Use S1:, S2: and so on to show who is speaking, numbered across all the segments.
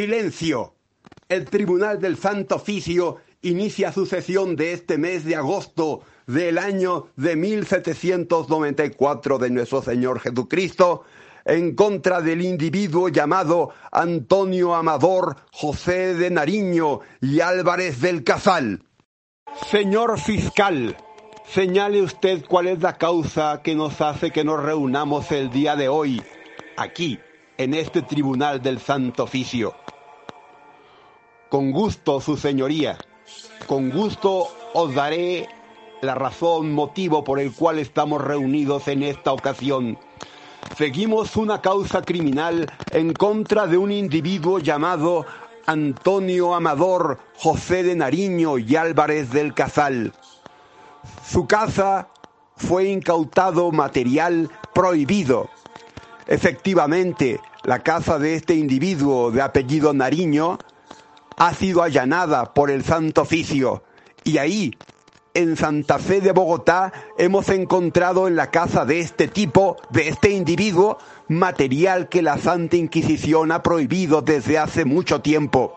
S1: Silencio. El Tribunal del Santo Oficio inicia su sesión de este mes de agosto del año de 1794 de nuestro Señor Jesucristo en contra del individuo llamado Antonio Amador José de Nariño y Álvarez del Casal. Señor fiscal, señale usted cuál es la causa que nos hace que nos reunamos el día de hoy, aquí, en este tribunal del Santo Oficio. Con gusto, su señoría, con gusto os daré la razón, motivo por el cual estamos reunidos en esta ocasión. Seguimos una causa criminal en contra de un individuo llamado Antonio Amador José de Nariño y Álvarez del Casal. Su casa fue incautado material prohibido. Efectivamente, la casa de este individuo de apellido Nariño ha sido allanada por el Santo Oficio y ahí, en Santa Fe de Bogotá, hemos encontrado en la casa de este tipo, de este individuo, material que la Santa Inquisición ha prohibido desde hace mucho tiempo.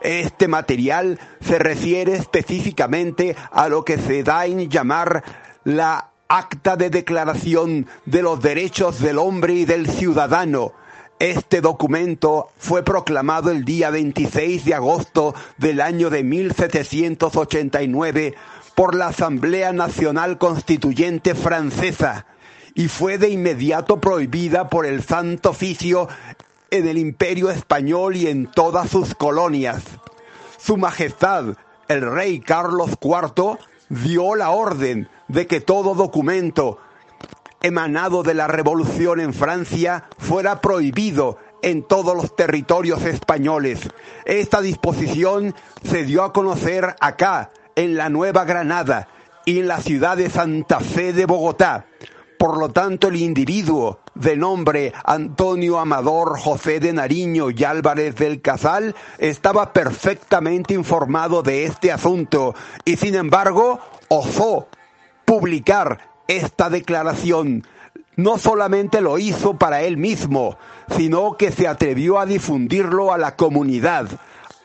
S1: Este material se refiere específicamente a lo que se da en llamar la Acta de Declaración de los Derechos del Hombre y del Ciudadano. Este documento fue proclamado el día 26 de agosto del año de 1789 por la Asamblea Nacional Constituyente Francesa y fue de inmediato prohibida por el Santo Oficio en el Imperio Español y en todas sus colonias. Su Majestad, el rey Carlos IV, dio la orden de que todo documento emanado de la revolución en Francia fuera prohibido en todos los territorios españoles. Esta disposición se dio a conocer acá, en la Nueva Granada y en la ciudad de Santa Fe de Bogotá. Por lo tanto, el individuo de nombre Antonio Amador José de Nariño y Álvarez del Casal estaba perfectamente informado de este asunto y sin embargo osó publicar esta declaración. No solamente lo hizo para él mismo, sino que se atrevió a difundirlo a la comunidad,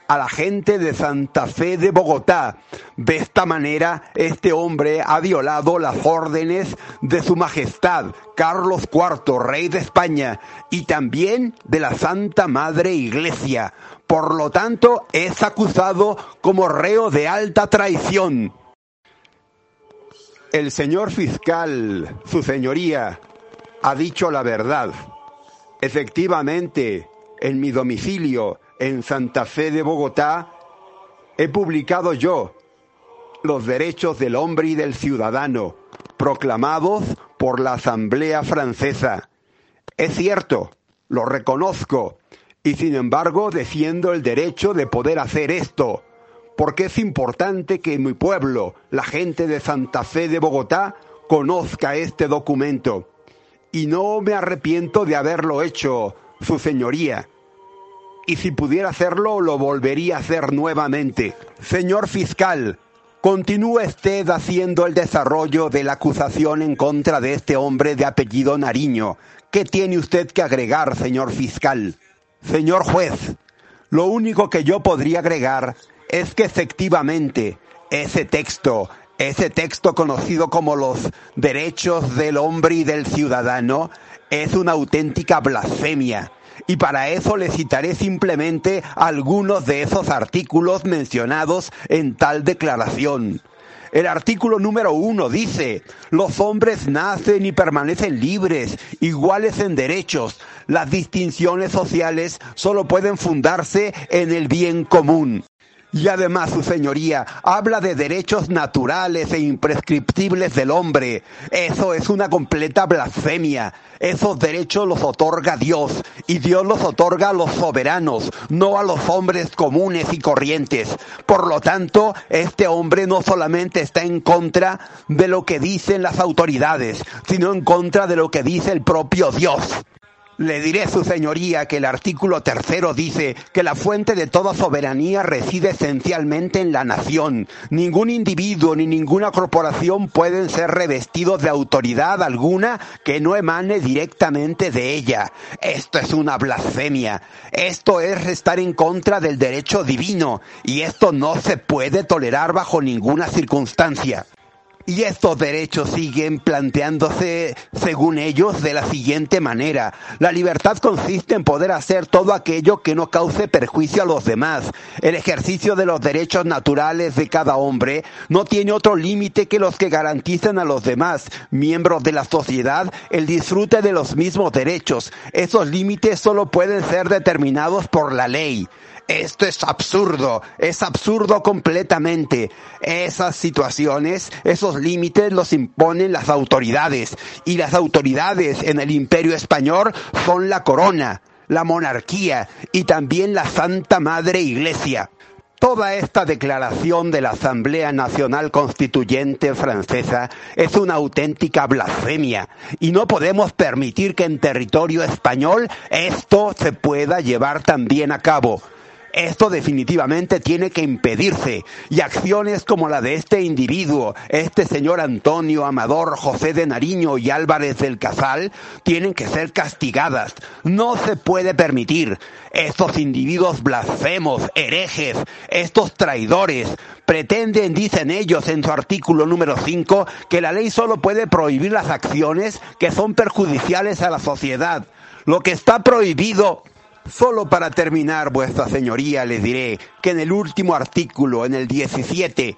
S1: a la gente de Santa Fe de Bogotá. De esta manera, este hombre ha violado las órdenes de su Majestad Carlos IV, rey de España, y también de la Santa Madre Iglesia. Por lo tanto, es acusado como reo de alta traición. El señor fiscal, su señoría, ha dicho la verdad. Efectivamente, en mi domicilio, en Santa Fe de Bogotá, he publicado yo los derechos del hombre y del ciudadano, proclamados por la Asamblea Francesa. Es cierto, lo reconozco, y sin embargo defiendo el derecho de poder hacer esto, porque es importante que mi pueblo, la gente de Santa Fe de Bogotá, conozca este documento. Y no me arrepiento de haberlo hecho, Su Señoría. Y si pudiera hacerlo, lo volvería a hacer nuevamente. Señor fiscal, Continúe usted haciendo el desarrollo de la acusación en contra de este hombre de apellido Nariño. ¿Qué tiene usted que agregar, señor fiscal? Señor juez, lo único que yo podría agregar es que efectivamente ese texto, ese texto conocido como los derechos del hombre y del ciudadano, es una auténtica blasfemia y para eso le citaré simplemente algunos de esos artículos mencionados en tal declaración. El artículo número uno dice, los hombres nacen y permanecen libres, iguales en derechos. Las distinciones sociales solo pueden fundarse en el bien común. Y además, su señoría, habla de derechos naturales e imprescriptibles del hombre. Eso es una completa blasfemia. Esos derechos los otorga Dios y Dios los otorga a los soberanos, no a los hombres comunes y corrientes. Por lo tanto, este hombre no solamente está en contra de lo que dicen las autoridades, sino en contra de lo que dice el propio Dios. Le diré, su señoría, que el artículo tercero dice que la fuente de toda soberanía reside esencialmente en la nación. Ningún individuo ni ninguna corporación pueden ser revestidos de autoridad alguna que no emane directamente de ella. Esto es una blasfemia. Esto es estar en contra del derecho divino y esto no se puede tolerar bajo ninguna circunstancia. Y estos derechos siguen planteándose, según ellos, de la siguiente manera. La libertad consiste en poder hacer todo aquello que no cause perjuicio a los demás. El ejercicio de los derechos naturales de cada hombre no tiene otro límite que los que garantizan a los demás, miembros de la sociedad, el disfrute de los mismos derechos. Esos límites solo pueden ser determinados por la ley. Esto es absurdo, es absurdo completamente. Esas situaciones, esos límites los imponen las autoridades y las autoridades en el imperio español son la corona, la monarquía y también la Santa Madre Iglesia. Toda esta declaración de la Asamblea Nacional Constituyente Francesa es una auténtica blasfemia y no podemos permitir que en territorio español esto se pueda llevar también a cabo. Esto definitivamente tiene que impedirse y acciones como la de este individuo, este señor Antonio Amador José de Nariño y Álvarez del Casal, tienen que ser castigadas. No se puede permitir. Estos individuos blasfemos, herejes, estos traidores, pretenden, dicen ellos en su artículo número 5, que la ley solo puede prohibir las acciones que son perjudiciales a la sociedad. Lo que está prohibido Solo para terminar, vuestra señoría, les diré que en el último artículo, en el 17,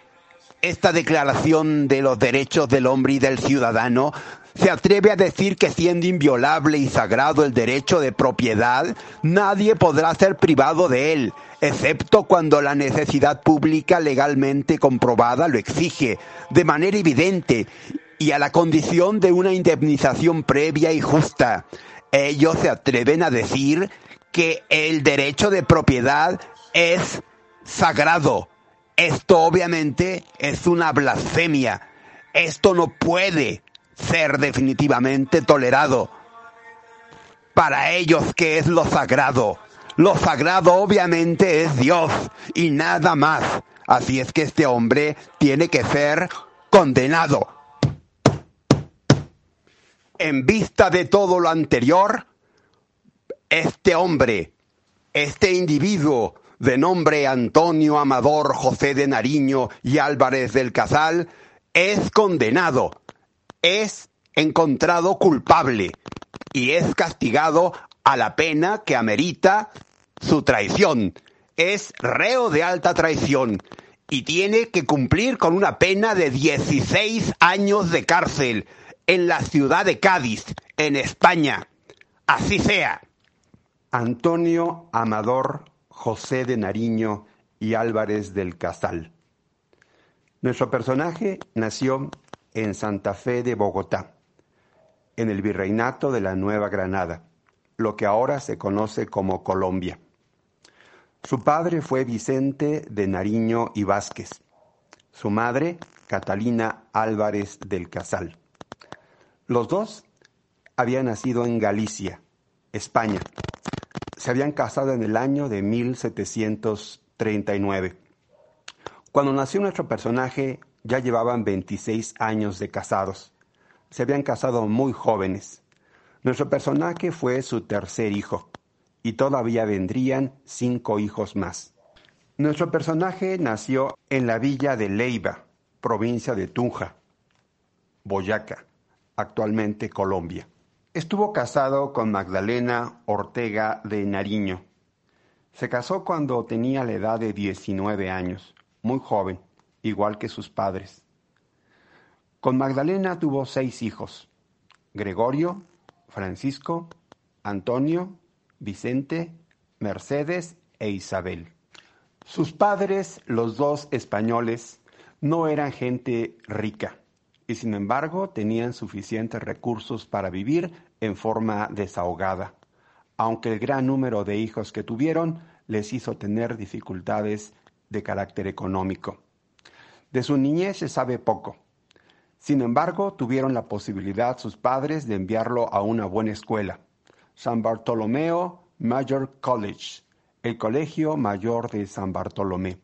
S1: esta declaración de los derechos del hombre y del ciudadano se atreve a decir que siendo inviolable y sagrado el derecho de propiedad, nadie podrá ser privado de él, excepto cuando la necesidad pública legalmente comprobada lo exige, de manera evidente, y a la condición de una indemnización previa y justa. Ellos se atreven a decir que el derecho de propiedad es sagrado. Esto obviamente es una blasfemia. Esto no puede ser definitivamente tolerado. Para ellos, ¿qué es lo sagrado? Lo sagrado obviamente es Dios y nada más. Así es que este hombre tiene que ser condenado. En vista de todo lo anterior, este hombre, este individuo de nombre Antonio Amador José de Nariño y Álvarez del Casal, es condenado, es encontrado culpable y es castigado a la pena que amerita su traición. Es reo de alta traición y tiene que cumplir con una pena de 16 años de cárcel en la ciudad de Cádiz, en España. Así sea. Antonio Amador José de Nariño y Álvarez del Casal. Nuestro personaje nació en Santa Fe de Bogotá en el virreinato de la Nueva Granada, lo que ahora se conoce como Colombia. Su padre fue Vicente de Nariño y Vázquez, su madre Catalina Álvarez del Casal. Los dos habían nacido en Galicia, España. Se habían casado en el año de 1739. Cuando nació nuestro personaje ya llevaban 26 años de casados. Se habían casado muy jóvenes. Nuestro personaje fue su tercer hijo y todavía vendrían cinco hijos más. Nuestro personaje nació en la villa de Leiva, provincia de Tunja, Boyaca, actualmente Colombia. Estuvo casado con Magdalena Ortega de Nariño. Se casó cuando tenía la edad de 19 años muy joven, igual que sus padres. Con Magdalena tuvo seis hijos, Gregorio, Francisco, Antonio, Vicente, Mercedes e Isabel. Sus padres, los dos españoles, no eran gente rica y sin embargo tenían suficientes recursos para vivir en forma desahogada, aunque el gran número de hijos que tuvieron les hizo tener dificultades de carácter económico. De su niñez se sabe poco. Sin embargo, tuvieron la posibilidad sus padres de enviarlo a una buena escuela, San Bartolomeo Major College, el Colegio Mayor de San Bartolomé,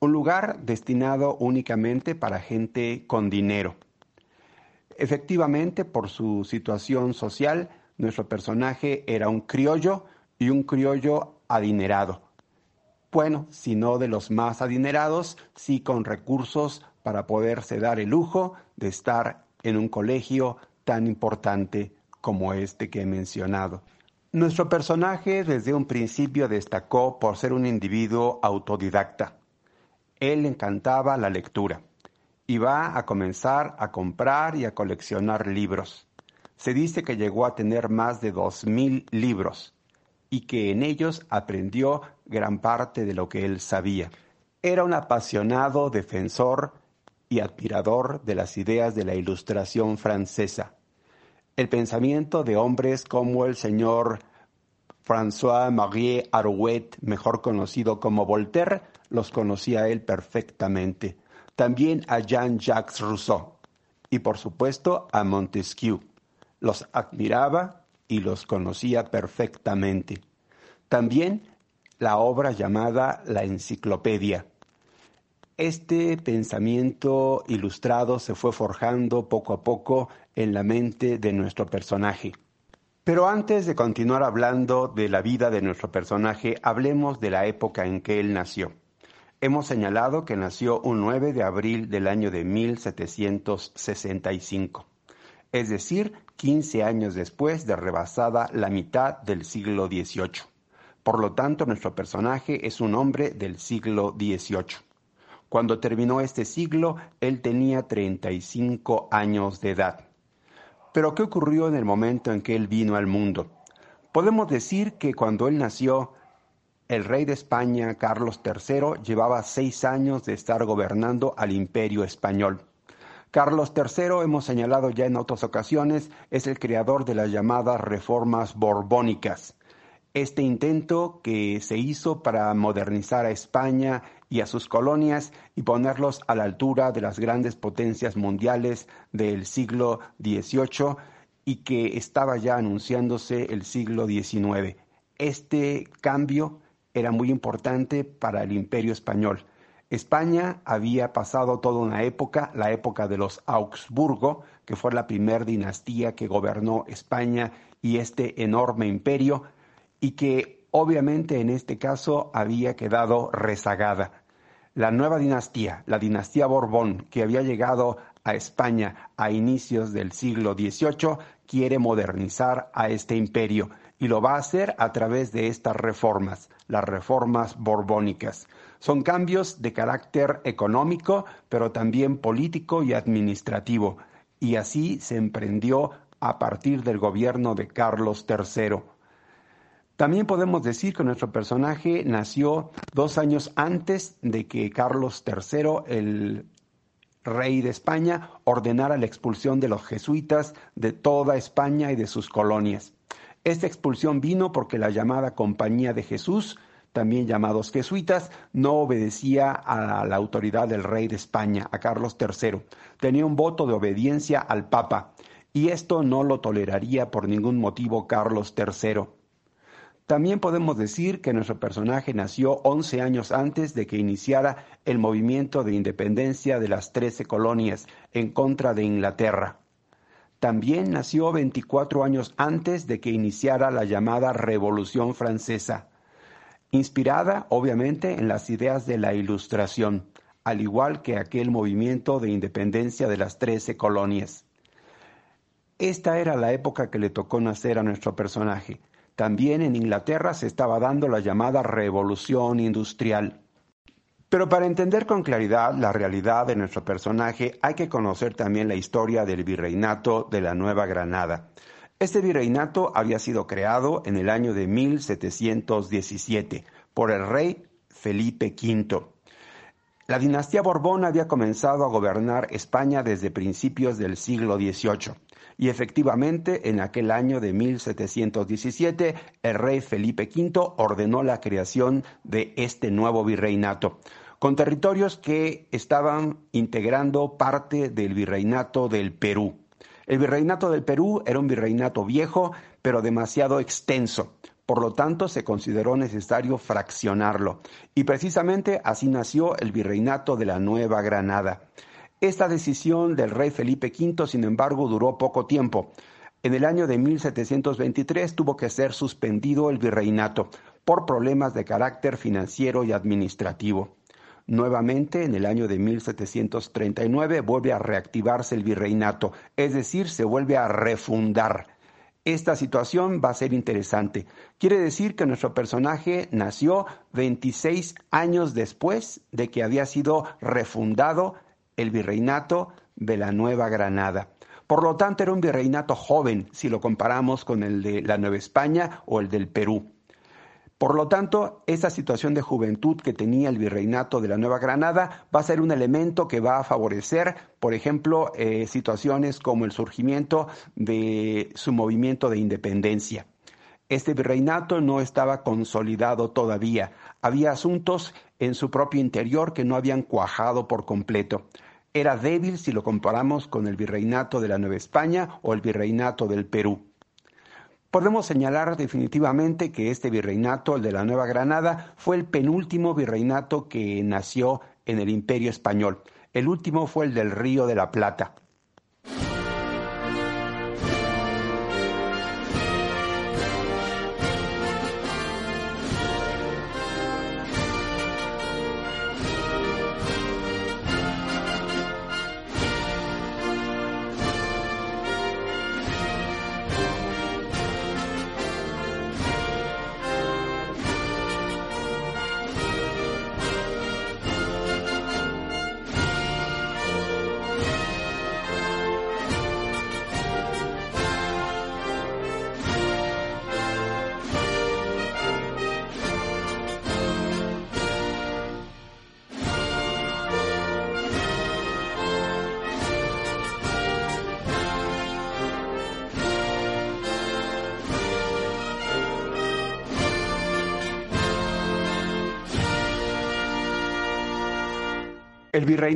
S1: un lugar destinado únicamente para gente con dinero. Efectivamente, por su situación social, nuestro personaje era un criollo y un criollo adinerado, bueno, si no de los más adinerados, sí con recursos para poderse dar el lujo de estar en un colegio tan importante como este que he mencionado. Nuestro personaje desde un principio destacó por ser un individuo autodidacta. Él encantaba la lectura y va a comenzar a comprar y a coleccionar libros. Se dice que llegó a tener más de dos mil libros y que en ellos aprendió gran parte de lo que él sabía. Era un apasionado defensor y admirador de las ideas de la Ilustración francesa. El pensamiento de hombres como el señor François-Marie Arouet, mejor conocido como Voltaire, los conocía él perfectamente. También a Jean-Jacques Rousseau y por supuesto a Montesquieu. Los admiraba y los conocía perfectamente. También la obra llamada La Enciclopedia. Este pensamiento ilustrado se fue forjando poco a poco en la mente de nuestro personaje. Pero antes de continuar hablando de la vida de nuestro personaje, hablemos de la época en que él nació. Hemos señalado que nació un 9 de abril del año de 1765 es decir, 15 años después de rebasada la mitad del siglo XVIII. Por lo tanto, nuestro personaje es un hombre del siglo XVIII. Cuando terminó este siglo, él tenía 35 años de edad. Pero ¿qué ocurrió en el momento en que él vino al mundo? Podemos decir que cuando él nació, el rey de España, Carlos III, llevaba seis años de estar gobernando al imperio español. Carlos III, hemos señalado ya en otras ocasiones, es el creador de las llamadas reformas borbónicas. Este intento que se hizo para modernizar a España y a sus colonias y ponerlos a la altura de las grandes potencias mundiales del siglo XVIII y que estaba ya anunciándose el siglo XIX. Este cambio era muy importante para el imperio español. España había pasado toda una época, la época de los Augsburgo, que fue la primera dinastía que gobernó España y este enorme imperio, y que obviamente en este caso había quedado rezagada. La nueva dinastía, la dinastía Borbón, que había llegado a España a inicios del siglo XVIII, quiere modernizar a este imperio y lo va a hacer a través de estas reformas, las reformas borbónicas. Son cambios de carácter económico, pero también político y administrativo, y así se emprendió a partir del gobierno de Carlos III. También podemos decir que nuestro personaje nació dos años antes de que Carlos III, el rey de España, ordenara la expulsión de los jesuitas de toda España y de sus colonias. Esta expulsión vino porque la llamada Compañía de Jesús, también llamados jesuitas, no obedecía a la autoridad del rey de España, a Carlos III. Tenía un voto de obediencia al Papa, y esto no lo toleraría por ningún motivo Carlos III. También podemos decir que nuestro personaje nació 11 años antes de que iniciara el movimiento de independencia de las trece colonias en contra de Inglaterra. También nació 24 años antes de que iniciara la llamada Revolución Francesa, inspirada obviamente en las ideas de la Ilustración, al igual que aquel movimiento de independencia de las trece colonias. Esta era la época que le tocó nacer a nuestro personaje, también en Inglaterra se estaba dando la llamada revolución industrial. Pero para entender con claridad la realidad de nuestro personaje hay que conocer también la historia del virreinato de la Nueva Granada. Este virreinato había sido creado en el año de 1717 por el rey Felipe V. La dinastía Borbón había comenzado a gobernar España desde principios del siglo XVIII. Y efectivamente, en aquel año de 1717, el rey Felipe V ordenó la creación de este nuevo virreinato, con territorios que estaban integrando parte del virreinato del Perú. El virreinato del Perú era un virreinato viejo, pero demasiado extenso. Por lo tanto, se consideró necesario fraccionarlo. Y precisamente así nació el virreinato de la Nueva Granada. Esta decisión del rey Felipe V, sin embargo, duró poco tiempo. En el año de 1723 tuvo que ser suspendido el virreinato por problemas de carácter financiero y administrativo. Nuevamente, en el año de 1739 vuelve a reactivarse el virreinato, es decir, se vuelve a refundar. Esta situación va a ser interesante. Quiere decir que nuestro personaje nació 26 años después de que había sido refundado el virreinato de la Nueva Granada. Por lo tanto, era un virreinato joven si lo comparamos con el de la Nueva España o el del Perú. Por lo tanto, esa situación de juventud que tenía el virreinato de la Nueva Granada va a ser un elemento que va a favorecer, por ejemplo, eh, situaciones como el surgimiento de su movimiento de independencia. Este virreinato no estaba consolidado todavía. Había asuntos en su propio interior que no habían cuajado por completo. Era débil si lo comparamos con el virreinato de la Nueva España o el virreinato del Perú. Podemos señalar definitivamente que este virreinato, el de la Nueva Granada, fue el penúltimo virreinato que nació en el Imperio Español. El último fue el del Río de la Plata.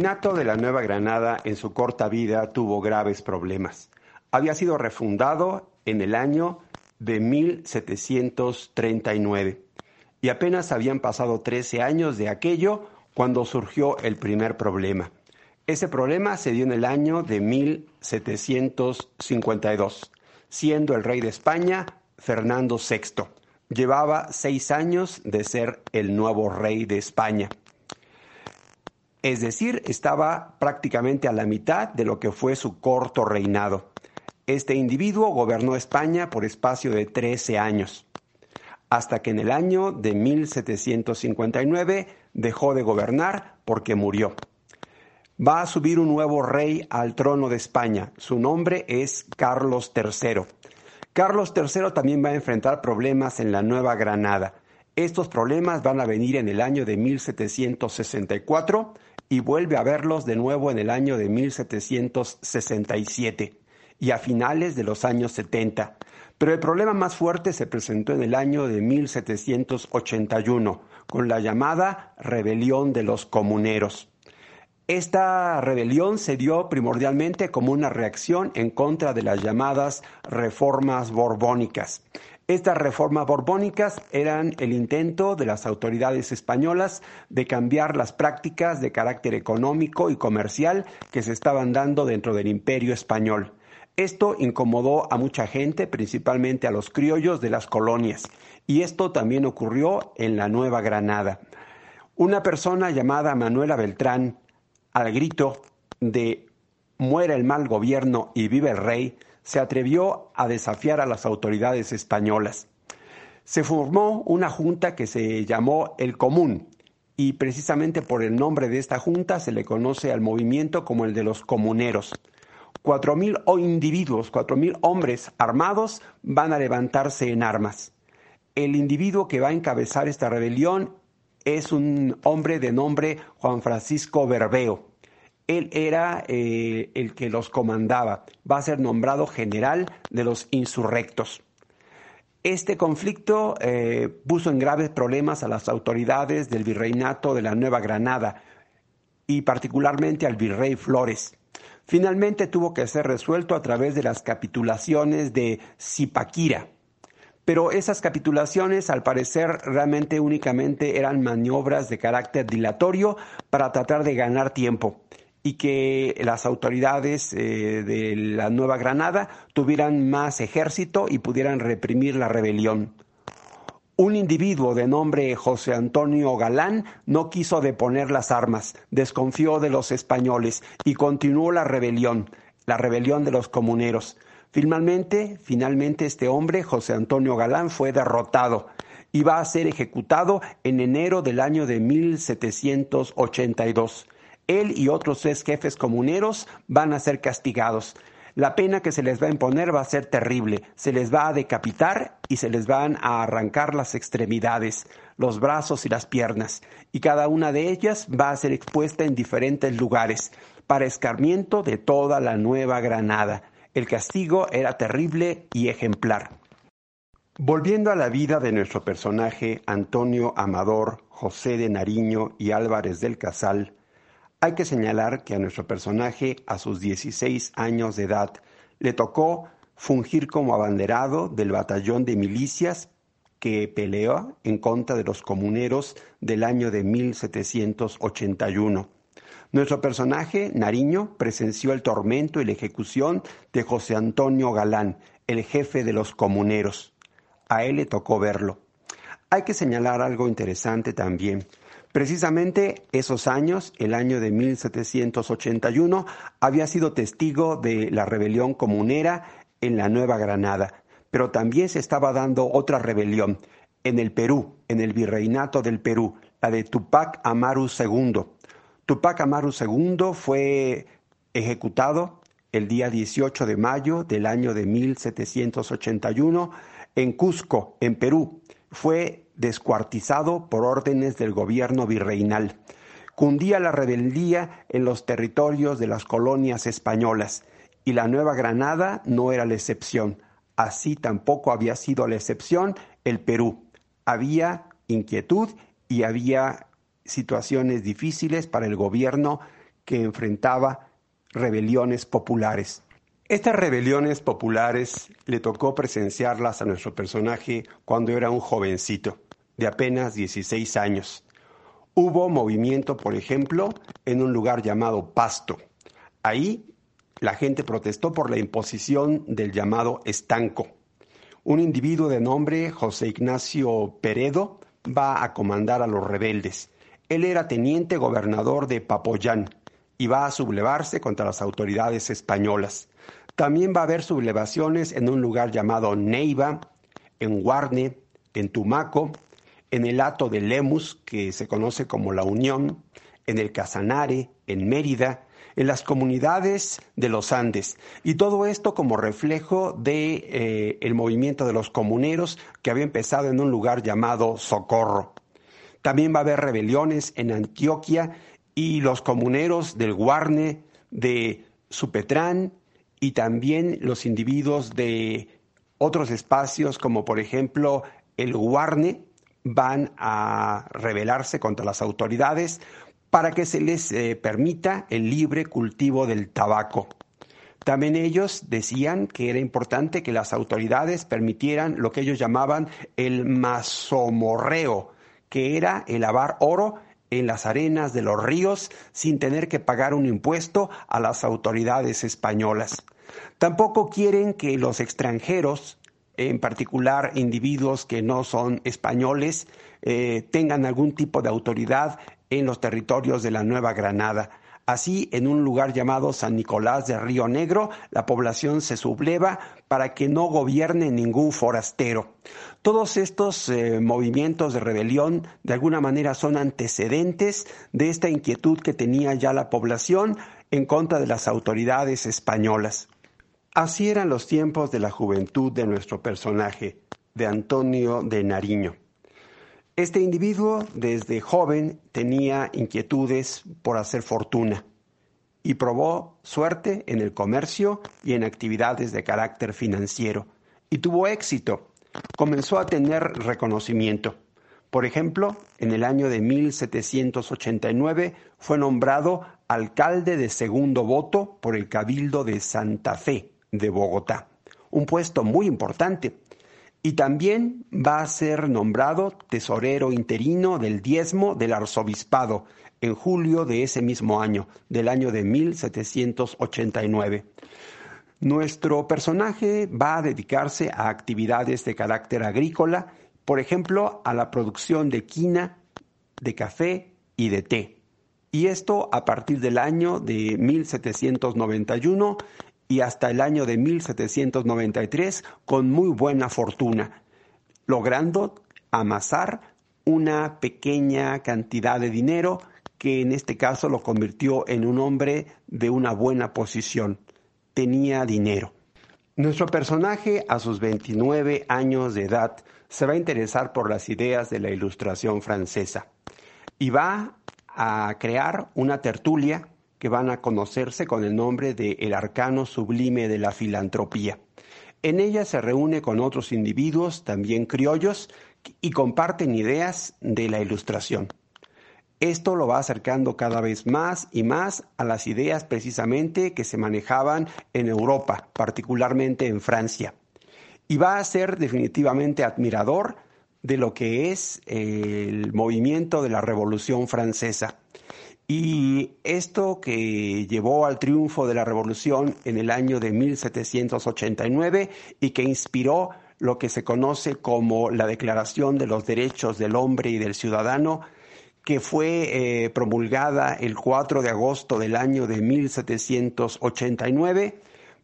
S1: Virreinato de la Nueva Granada en su corta vida tuvo graves problemas. Había sido refundado en el año de 1739 y apenas habían pasado 13 años de aquello cuando surgió el primer problema. Ese problema se dio en el año de 1752, siendo el rey de España Fernando VI. Llevaba seis años de ser el nuevo rey de España es decir, estaba prácticamente a la mitad de lo que fue su corto reinado. Este individuo gobernó España por espacio de 13 años, hasta que en el año de 1759 dejó de gobernar porque murió. Va a subir un nuevo rey al trono de España. Su nombre es Carlos III. Carlos III también va a enfrentar problemas en la Nueva Granada. Estos problemas van a venir en el año de 1764 y vuelve a verlos de nuevo en el año de 1767 y a finales de los años 70. Pero el problema más fuerte se presentó en el año de 1781, con la llamada Rebelión de los Comuneros. Esta rebelión se dio primordialmente como una reacción en contra de las llamadas reformas borbónicas. Estas reformas borbónicas eran el intento de las autoridades españolas de cambiar las prácticas de carácter económico y comercial que se estaban dando dentro del imperio español. Esto incomodó a mucha gente, principalmente a los criollos de las colonias, y esto también ocurrió en la Nueva Granada. Una persona llamada Manuela Beltrán, al grito de muera el mal gobierno y vive el rey, se atrevió a desafiar a las autoridades españolas. Se formó una junta que se llamó El Común y precisamente por el nombre de esta junta se le conoce al movimiento como el de los comuneros. Cuatro mil individuos, cuatro mil hombres armados van a levantarse en armas. El individuo que va a encabezar esta rebelión es un hombre de nombre Juan Francisco Berbeo. Él era eh, el que los comandaba. Va a ser nombrado general de los insurrectos. Este conflicto eh, puso en graves problemas a las autoridades del virreinato de la Nueva Granada y particularmente al virrey Flores. Finalmente tuvo que ser resuelto a través de las capitulaciones de Zipaquira. Pero esas capitulaciones, al parecer, realmente únicamente eran maniobras de carácter dilatorio para tratar de ganar tiempo y que las autoridades eh, de la Nueva Granada tuvieran más ejército y pudieran reprimir la rebelión. Un individuo de nombre José Antonio Galán no quiso deponer las armas, desconfió de los españoles y continuó la rebelión, la rebelión de los comuneros. Finalmente, finalmente este hombre, José Antonio Galán, fue derrotado y va a ser ejecutado en enero del año de 1782. Él y otros tres jefes comuneros van a ser castigados. La pena que se les va a imponer va a ser terrible. Se les va a decapitar y se les van a arrancar las extremidades, los brazos y las piernas. Y cada una de ellas va a ser expuesta en diferentes lugares para escarmiento de toda la Nueva Granada. El castigo era terrible y ejemplar. Volviendo a la vida de nuestro personaje Antonio Amador, José de Nariño y Álvarez del Casal, hay que señalar que a nuestro personaje, a sus 16 años de edad, le tocó fungir como abanderado del batallón de milicias que peleó en contra de los comuneros del año de 1781. Nuestro personaje, Nariño, presenció el tormento y la ejecución de José Antonio Galán, el jefe de los comuneros. A él le tocó verlo. Hay que señalar algo interesante también. Precisamente esos años, el año de 1781, había sido testigo de la rebelión comunera en la Nueva Granada, pero también se estaba dando otra rebelión en el Perú, en el virreinato del Perú, la de Tupac Amaru II. Tupac Amaru II fue ejecutado el día 18 de mayo del año de 1781 en Cusco, en Perú. Fue descuartizado por órdenes del gobierno virreinal. Cundía la rebeldía en los territorios de las colonias españolas, y la Nueva Granada no era la excepción. Así tampoco había sido la excepción el Perú. Había inquietud y había situaciones difíciles para el gobierno que enfrentaba rebeliones populares. Estas rebeliones populares le tocó presenciarlas a nuestro personaje cuando era un jovencito de apenas 16 años. Hubo movimiento, por ejemplo, en un lugar llamado Pasto. Ahí la gente protestó por la imposición del llamado estanco. Un individuo de nombre José Ignacio Peredo va a comandar a los rebeldes. Él era teniente gobernador de Papoyán y va a sublevarse contra las autoridades españolas. También va a haber sublevaciones en un lugar llamado Neiva, en Guarne, en Tumaco, en el Hato de Lemus, que se conoce como La Unión, en el Casanare, en Mérida, en las comunidades de los Andes y todo esto como reflejo de eh, el movimiento de los comuneros que había empezado en un lugar llamado Socorro. También va a haber rebeliones en Antioquia y los comuneros del Guarne, de Supetrán y también los individuos de otros espacios como por ejemplo el Guarne van a rebelarse contra las autoridades para que se les eh, permita el libre cultivo del tabaco. También ellos decían que era importante que las autoridades permitieran lo que ellos llamaban el masomorreo, que era el lavar oro en las arenas de los ríos sin tener que pagar un impuesto a las autoridades españolas. Tampoco quieren que los extranjeros, en particular individuos que no son españoles, eh, tengan algún tipo de autoridad en los territorios de la Nueva Granada. Así, en un lugar llamado San Nicolás de Río Negro, la población se subleva para que no gobierne ningún forastero. Todos estos eh, movimientos de rebelión de alguna manera son antecedentes de esta inquietud que tenía ya la población en contra de las autoridades españolas. Así eran los tiempos de la juventud de nuestro personaje, de Antonio de Nariño. Este individuo desde joven tenía inquietudes por hacer fortuna y probó suerte en el comercio y en actividades de carácter financiero y tuvo éxito. Comenzó a tener reconocimiento. Por ejemplo, en el año de 1789 fue nombrado alcalde de segundo voto por el Cabildo de Santa Fe de Bogotá, un puesto muy importante y también va a ser nombrado tesorero interino del diezmo del arzobispado en julio de ese mismo año, del año de 1789. Nuestro personaje va a dedicarse a actividades de carácter agrícola, por ejemplo, a la producción de quina, de café y de té. Y esto a partir del año de 1791 y hasta el año de 1793 con muy buena fortuna, logrando amasar una pequeña cantidad de dinero que en este caso lo convirtió en un hombre de una buena posición. Tenía dinero. Nuestro personaje a sus 29 años de edad se va a interesar por las ideas de la ilustración francesa y va a crear una tertulia que van a conocerse con el nombre de El Arcano Sublime de la Filantropía. En ella se reúne con otros individuos, también criollos, y comparten ideas de la ilustración. Esto lo va acercando cada vez más y más a las ideas precisamente que se manejaban en Europa, particularmente en Francia. Y va a ser definitivamente admirador de lo que es el movimiento de la Revolución Francesa. Y esto que llevó al triunfo de la revolución en el año de 1789 y que inspiró lo que se conoce como la Declaración de los Derechos del Hombre y del Ciudadano, que fue eh, promulgada el 4 de agosto del año de 1789,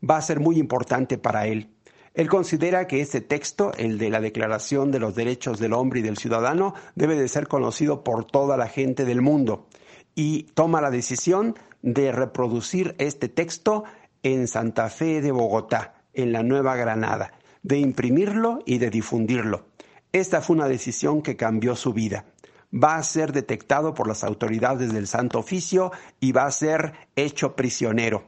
S1: va a ser muy importante para él. Él considera que este texto, el de la Declaración de los Derechos del Hombre y del Ciudadano, debe de ser conocido por toda la gente del mundo y toma la decisión de reproducir este texto en Santa Fe de Bogotá, en la Nueva Granada, de imprimirlo y de difundirlo. Esta fue una decisión que cambió su vida. Va a ser detectado por las autoridades del Santo Oficio y va a ser hecho prisionero.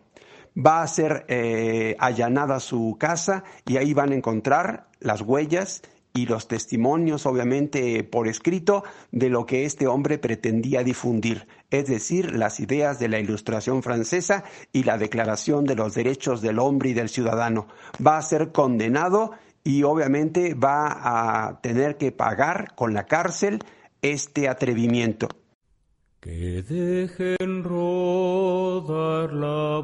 S1: Va a ser eh, allanada su casa y ahí van a encontrar las huellas y los testimonios, obviamente, por escrito de lo que este hombre pretendía difundir, es decir, las ideas de la Ilustración francesa y la Declaración de los Derechos del Hombre y del Ciudadano. Va a ser condenado y obviamente va a tener que pagar con la cárcel este atrevimiento.
S2: Que dejen rodar la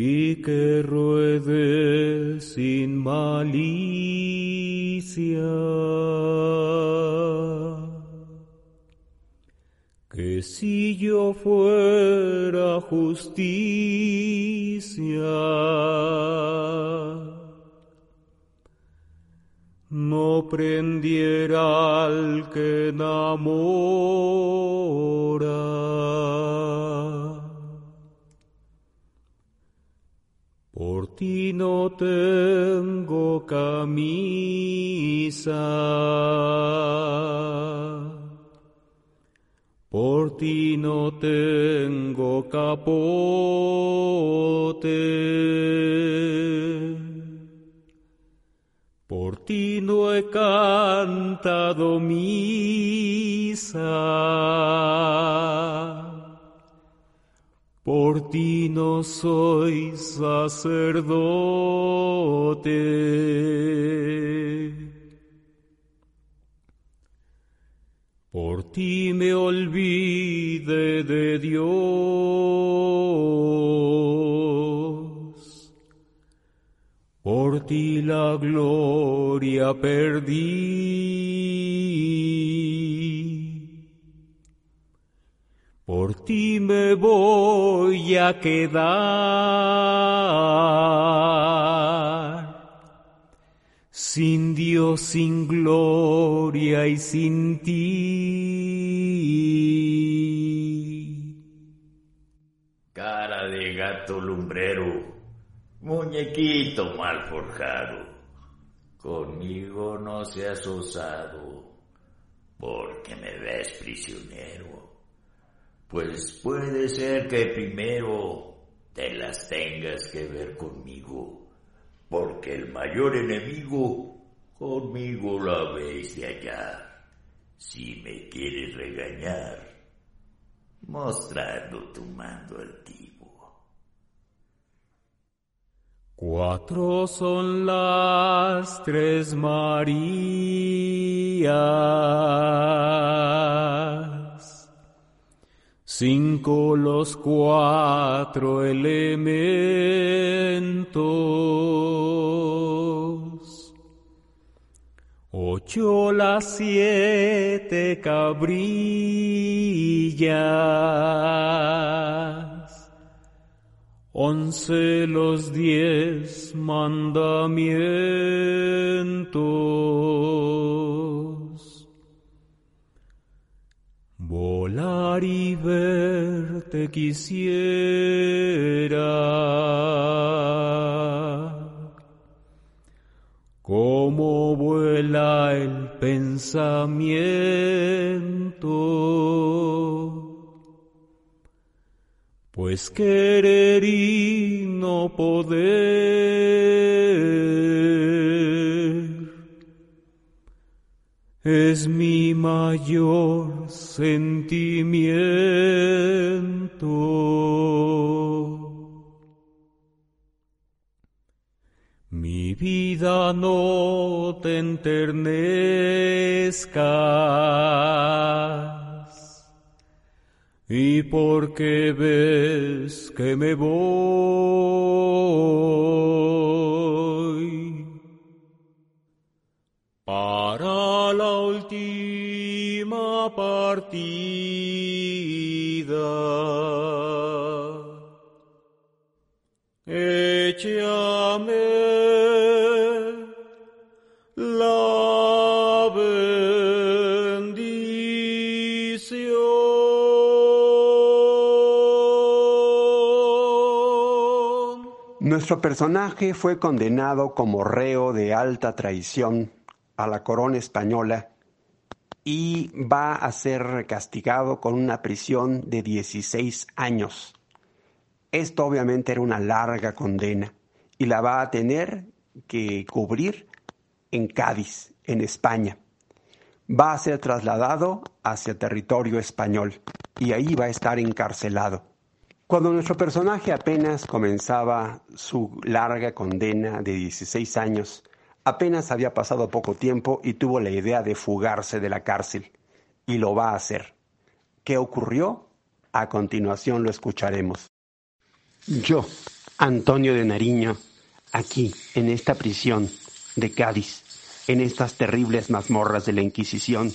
S2: y que ruede sin malicia. Que si yo fuera justicia, no prendiera al que enamora Por ti no tengo camisa. Por ti no tengo capote. Por ti no he cantado misa. Por ti no soy sacerdote. Por ti me olvide de Dios. Por ti la gloria perdí. Por ti me voy a quedar. Sin Dios, sin gloria y sin ti.
S3: Cara de gato lumbrero, muñequito mal forjado, conmigo no seas osado, porque me ves prisionero. Pues puede ser que primero te las tengas que ver conmigo, porque el mayor enemigo conmigo la ves de allá. Si me quieres regañar, mostrando tu mando altivo.
S2: Cuatro son las tres Marías, cinco los cuatro elementos, ocho las siete cabrillas, once los diez mandamientos. Volar y verte quisiera, como vuela el pensamiento. Pues querer y no poder es mi mayor sentimiento. Mi vida no te enternezcas. Y porque ves que me voy la bendición.
S1: Nuestro personaje fue condenado como reo de alta traición a la corona española y va a ser castigado con una prisión de 16 años. Esto obviamente era una larga condena y la va a tener que cubrir en Cádiz, en España. Va a ser trasladado hacia territorio español y ahí va a estar encarcelado. Cuando nuestro personaje apenas comenzaba su larga condena de 16 años, apenas había pasado poco tiempo y tuvo la idea de fugarse de la cárcel. Y lo va a hacer. ¿Qué ocurrió? A continuación lo escucharemos. Yo, Antonio de Nariño, aquí, en esta prisión de Cádiz, en estas terribles mazmorras de la Inquisición,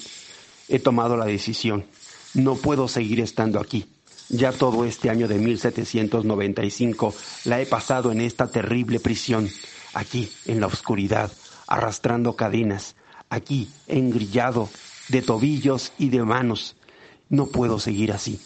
S1: he tomado la decisión. No puedo seguir estando aquí. Ya todo este año de 1795 la he pasado en esta terrible prisión, aquí, en la oscuridad, arrastrando cadenas, aquí, engrillado, de tobillos y de manos. No puedo seguir así.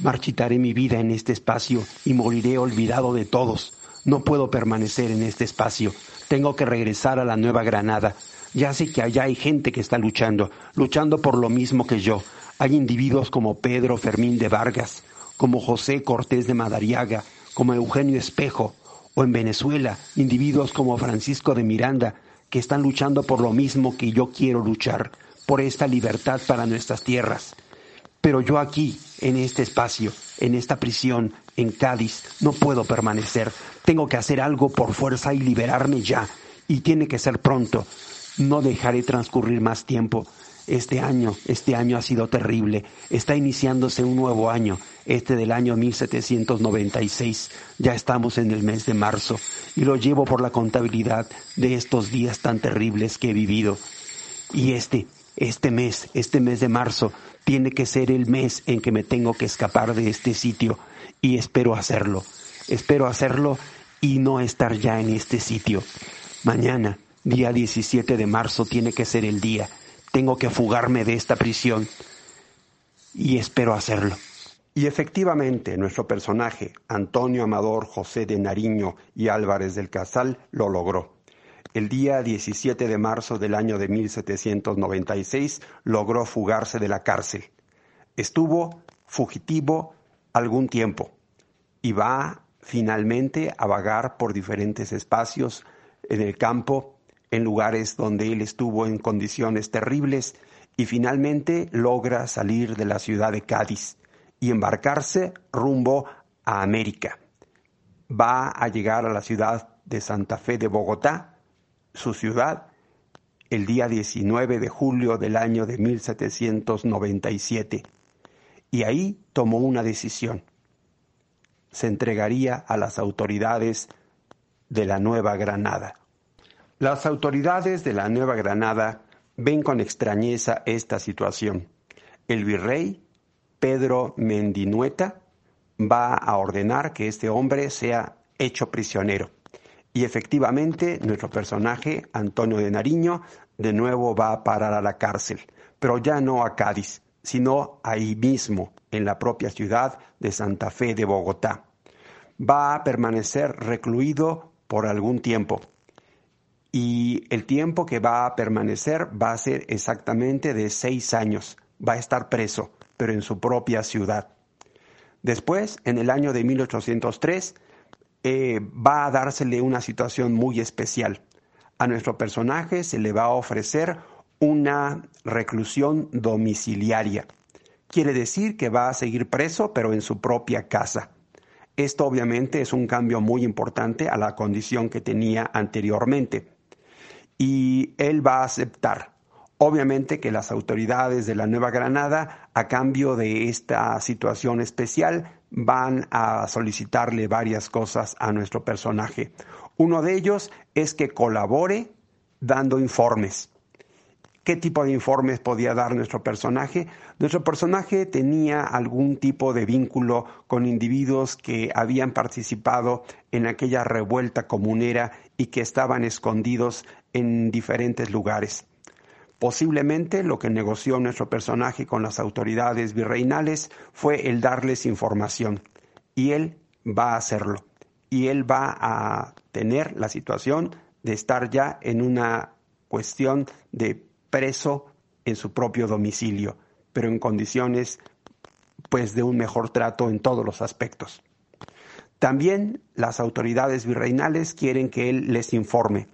S1: Marchitaré mi vida en este espacio y moriré olvidado de todos, No puedo permanecer en este espacio. Tengo que regresar a la Nueva Granada. Ya sé que allá hay gente que está luchando, luchando por lo mismo que yo. Hay individuos como Pedro Fermín de Vargas, como José Cortés de Madariaga, como Eugenio Espejo, o en Venezuela, individuos como Francisco de Miranda, que están luchando por lo mismo que yo quiero luchar, por esta libertad para nuestras tierras. Pero yo aquí, en este espacio, en esta prisión, en Cádiz, no puedo permanecer. Tengo que hacer algo por fuerza y liberarme ya. Y tiene que ser pronto. No dejaré transcurrir más tiempo. Este año, este año ha sido terrible. Está iniciándose un nuevo año, este del año 1796. Ya estamos en el mes de marzo y lo llevo por la contabilidad de estos días tan terribles que he vivido. Y este, este mes, este mes de marzo, tiene que ser el mes en que me tengo que escapar de este sitio y espero hacerlo. Espero hacerlo y no estar ya en este sitio. Mañana, día 17 de marzo, tiene que ser el día. Tengo que fugarme de esta prisión y espero hacerlo. Y efectivamente, nuestro personaje, Antonio Amador José de Nariño y Álvarez del Casal, lo logró. El día 17 de marzo del año de 1796 logró fugarse de la cárcel. Estuvo fugitivo algún tiempo y va finalmente a vagar por diferentes espacios en el campo, en lugares donde él estuvo en condiciones terribles y finalmente logra salir de la ciudad de Cádiz y embarcarse rumbo a América. Va a llegar a la ciudad de Santa Fe de Bogotá su ciudad el día 19 de julio del año de 1797 y ahí tomó una decisión. Se entregaría a las autoridades de la Nueva Granada. Las autoridades de la Nueva Granada ven con extrañeza esta situación. El virrey Pedro Mendinueta va a ordenar que este hombre sea hecho prisionero. Y efectivamente, nuestro personaje, Antonio de Nariño, de nuevo va a parar a la cárcel, pero ya no a Cádiz, sino ahí mismo, en la propia ciudad de Santa Fe de Bogotá. Va a permanecer recluido por algún tiempo. Y el tiempo que va a permanecer va a ser exactamente de seis años. Va a estar preso, pero en su propia ciudad. Después, en el año de 1803, eh, va a dársele una situación muy especial. A nuestro personaje se le va a ofrecer una reclusión domiciliaria. Quiere decir que va a seguir preso, pero en su propia casa. Esto obviamente es un cambio muy importante a la condición que tenía anteriormente. Y él va a aceptar. Obviamente que las autoridades de la Nueva Granada, a cambio de esta situación especial, van a solicitarle varias cosas a nuestro personaje. Uno de ellos es que colabore dando informes. ¿Qué tipo de informes podía dar nuestro personaje? Nuestro personaje tenía algún tipo de vínculo con individuos que habían participado en aquella revuelta comunera y que estaban escondidos en diferentes lugares. Posiblemente lo que negoció nuestro personaje con las autoridades virreinales fue el darles información y él va a hacerlo y él va a tener la situación de estar ya en una cuestión de preso en su propio domicilio, pero en condiciones pues de un mejor trato en todos los aspectos. También las autoridades virreinales quieren que él les informe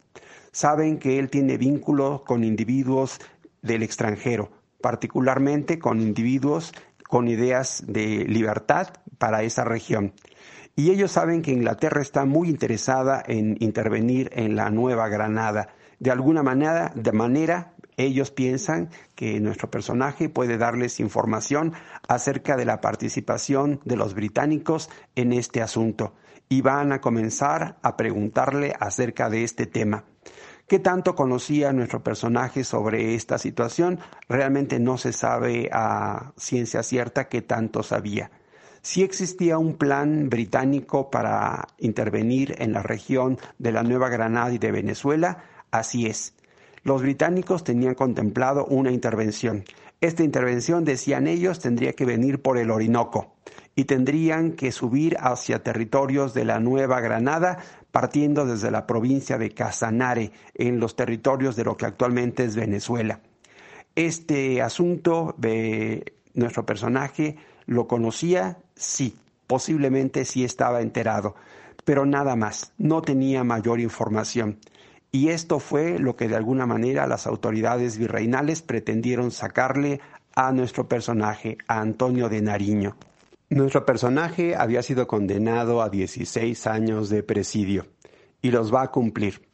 S1: saben que él tiene vínculos con individuos del extranjero, particularmente con individuos con ideas de libertad para esa región. Y ellos saben que Inglaterra está muy interesada en intervenir en la Nueva Granada. De alguna manera, de manera, ellos piensan que nuestro personaje puede darles información acerca de la participación de los británicos en este asunto y van a comenzar a preguntarle acerca de este tema. ¿Qué tanto conocía nuestro personaje sobre esta situación? Realmente no se sabe a ciencia cierta qué tanto sabía. Si existía un plan británico para intervenir en la región de la Nueva Granada y de Venezuela, así es. Los británicos tenían contemplado una intervención. Esta intervención, decían ellos, tendría que venir por el Orinoco y tendrían que subir hacia territorios de la Nueva Granada, partiendo desde la provincia de Casanare, en los territorios de lo que actualmente es Venezuela. Este asunto de nuestro personaje lo conocía, sí, posiblemente sí estaba enterado, pero nada más, no tenía mayor información. Y esto fue lo que de alguna manera las autoridades virreinales pretendieron sacarle a nuestro personaje, a Antonio de Nariño. Nuestro personaje había sido condenado a 16 años de presidio y los va a cumplir.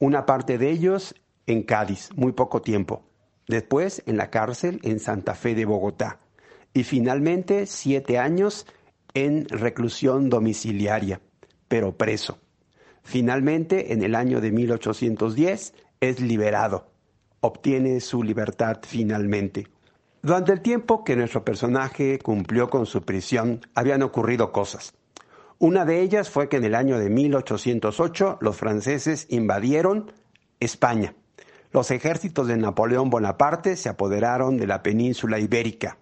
S1: Una parte de ellos en Cádiz, muy poco tiempo. Después en la cárcel en Santa Fe de Bogotá. Y finalmente siete años en reclusión domiciliaria, pero preso. Finalmente, en el año de 1810, es liberado. Obtiene su libertad finalmente. Durante el tiempo que nuestro personaje cumplió con su prisión, habían ocurrido cosas. Una de ellas fue que en el año de 1808 los franceses invadieron España. Los ejércitos de Napoleón Bonaparte se apoderaron de la península ibérica.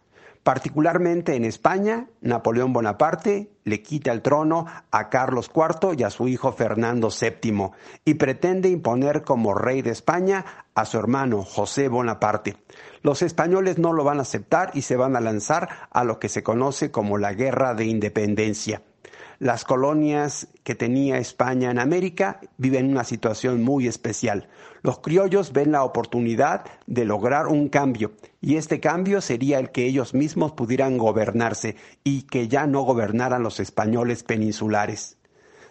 S1: Particularmente en España, Napoleón Bonaparte le quita el trono a Carlos IV y a su hijo Fernando VII y pretende imponer como rey de España a su hermano José Bonaparte. Los españoles no lo van a aceptar y se van a lanzar a lo que se conoce como la Guerra de Independencia las colonias que tenía España en América viven una situación muy especial. Los criollos ven la oportunidad de lograr un cambio y este cambio sería el que ellos mismos pudieran gobernarse y que ya no gobernaran los españoles peninsulares.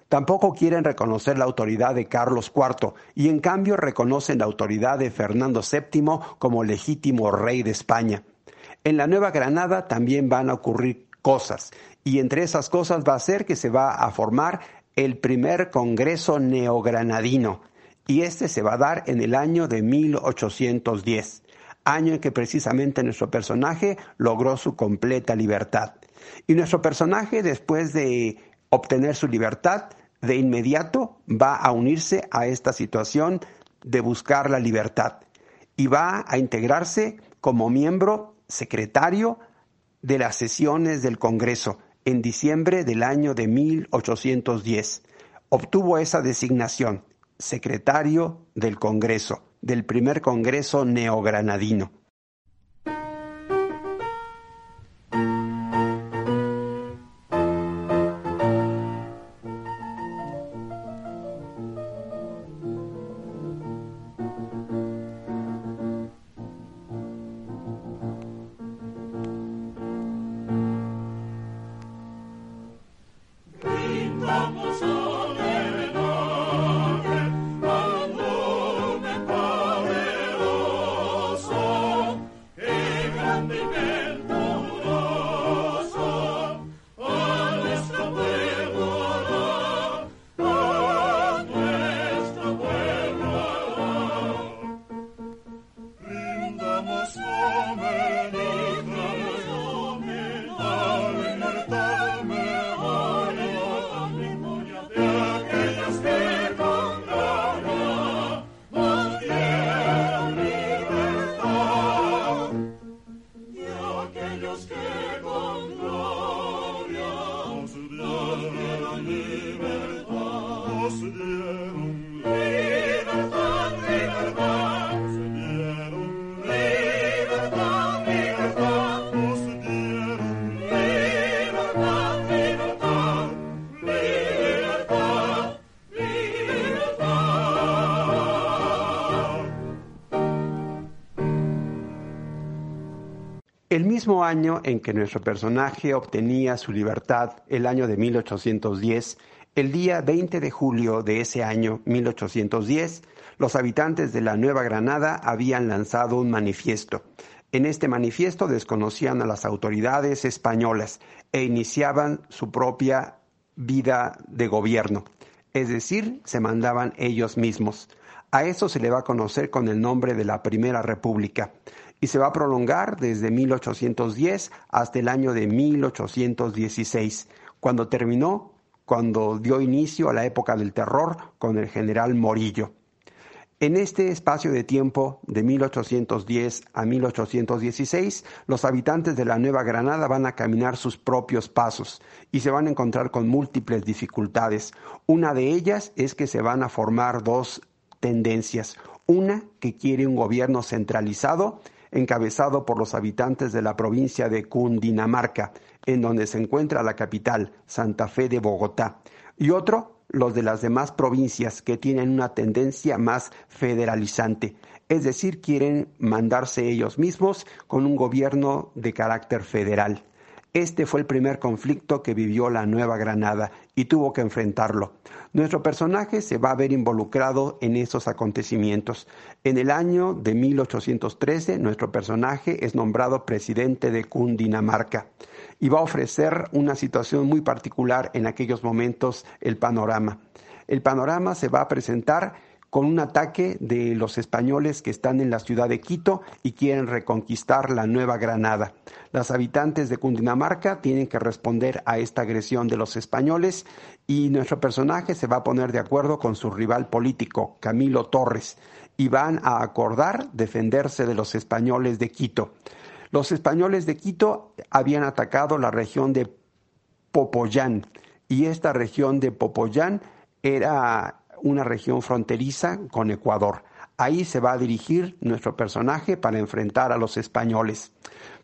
S1: Tampoco quieren reconocer la autoridad de Carlos IV y en cambio reconocen la autoridad de Fernando VII como legítimo rey de España. En la Nueva Granada también van a ocurrir cosas y entre esas cosas va a ser que se va a formar el primer Congreso Neogranadino y este se va a dar en el año de 1810, año en que precisamente nuestro personaje logró su completa libertad. Y nuestro personaje, después de obtener su libertad, de inmediato va a unirse a esta situación de buscar la libertad y va a integrarse como miembro secretario de las sesiones del Congreso en diciembre del año de 1810. Obtuvo esa designación, secretario del Congreso, del primer Congreso neogranadino. El mismo año en que nuestro personaje obtenía su libertad, el año de 1810, el día 20 de julio de ese año 1810, los habitantes de la Nueva Granada habían lanzado un manifiesto. En este manifiesto desconocían a las autoridades españolas e iniciaban su propia vida de gobierno, es decir, se mandaban ellos mismos. A eso se le va a conocer con el nombre de la Primera República y se va a prolongar desde 1810 hasta el año de 1816, cuando terminó, cuando dio inicio a la época del terror con el general Morillo. En este espacio de tiempo, de 1810 a 1816, los habitantes de la Nueva Granada van a caminar sus propios pasos y se van a encontrar con múltiples dificultades. Una de ellas es que se van a formar dos tendencias. Una que quiere un gobierno centralizado, encabezado por los habitantes de la provincia de Cundinamarca, en donde se encuentra la capital, Santa Fe de Bogotá. Y otro los de las demás provincias que tienen una tendencia más federalizante, es decir, quieren mandarse ellos mismos con un gobierno de carácter federal. Este fue el primer conflicto que vivió la Nueva Granada y tuvo que enfrentarlo. Nuestro personaje se va a ver involucrado en esos acontecimientos. En el año de 1813, nuestro personaje es nombrado presidente de Cundinamarca y va a ofrecer una situación muy particular en aquellos momentos el panorama. El panorama se va a presentar con un ataque de los españoles que están en la ciudad de Quito y quieren reconquistar la Nueva Granada. Las habitantes de Cundinamarca tienen que responder a esta agresión de los españoles y nuestro personaje se va a poner de acuerdo con su rival político, Camilo Torres, y van a acordar defenderse de los españoles de Quito. Los españoles de Quito habían atacado la región de Popoyán y esta región de Popoyán era una región fronteriza con Ecuador. Ahí se va a dirigir nuestro personaje para enfrentar a los españoles.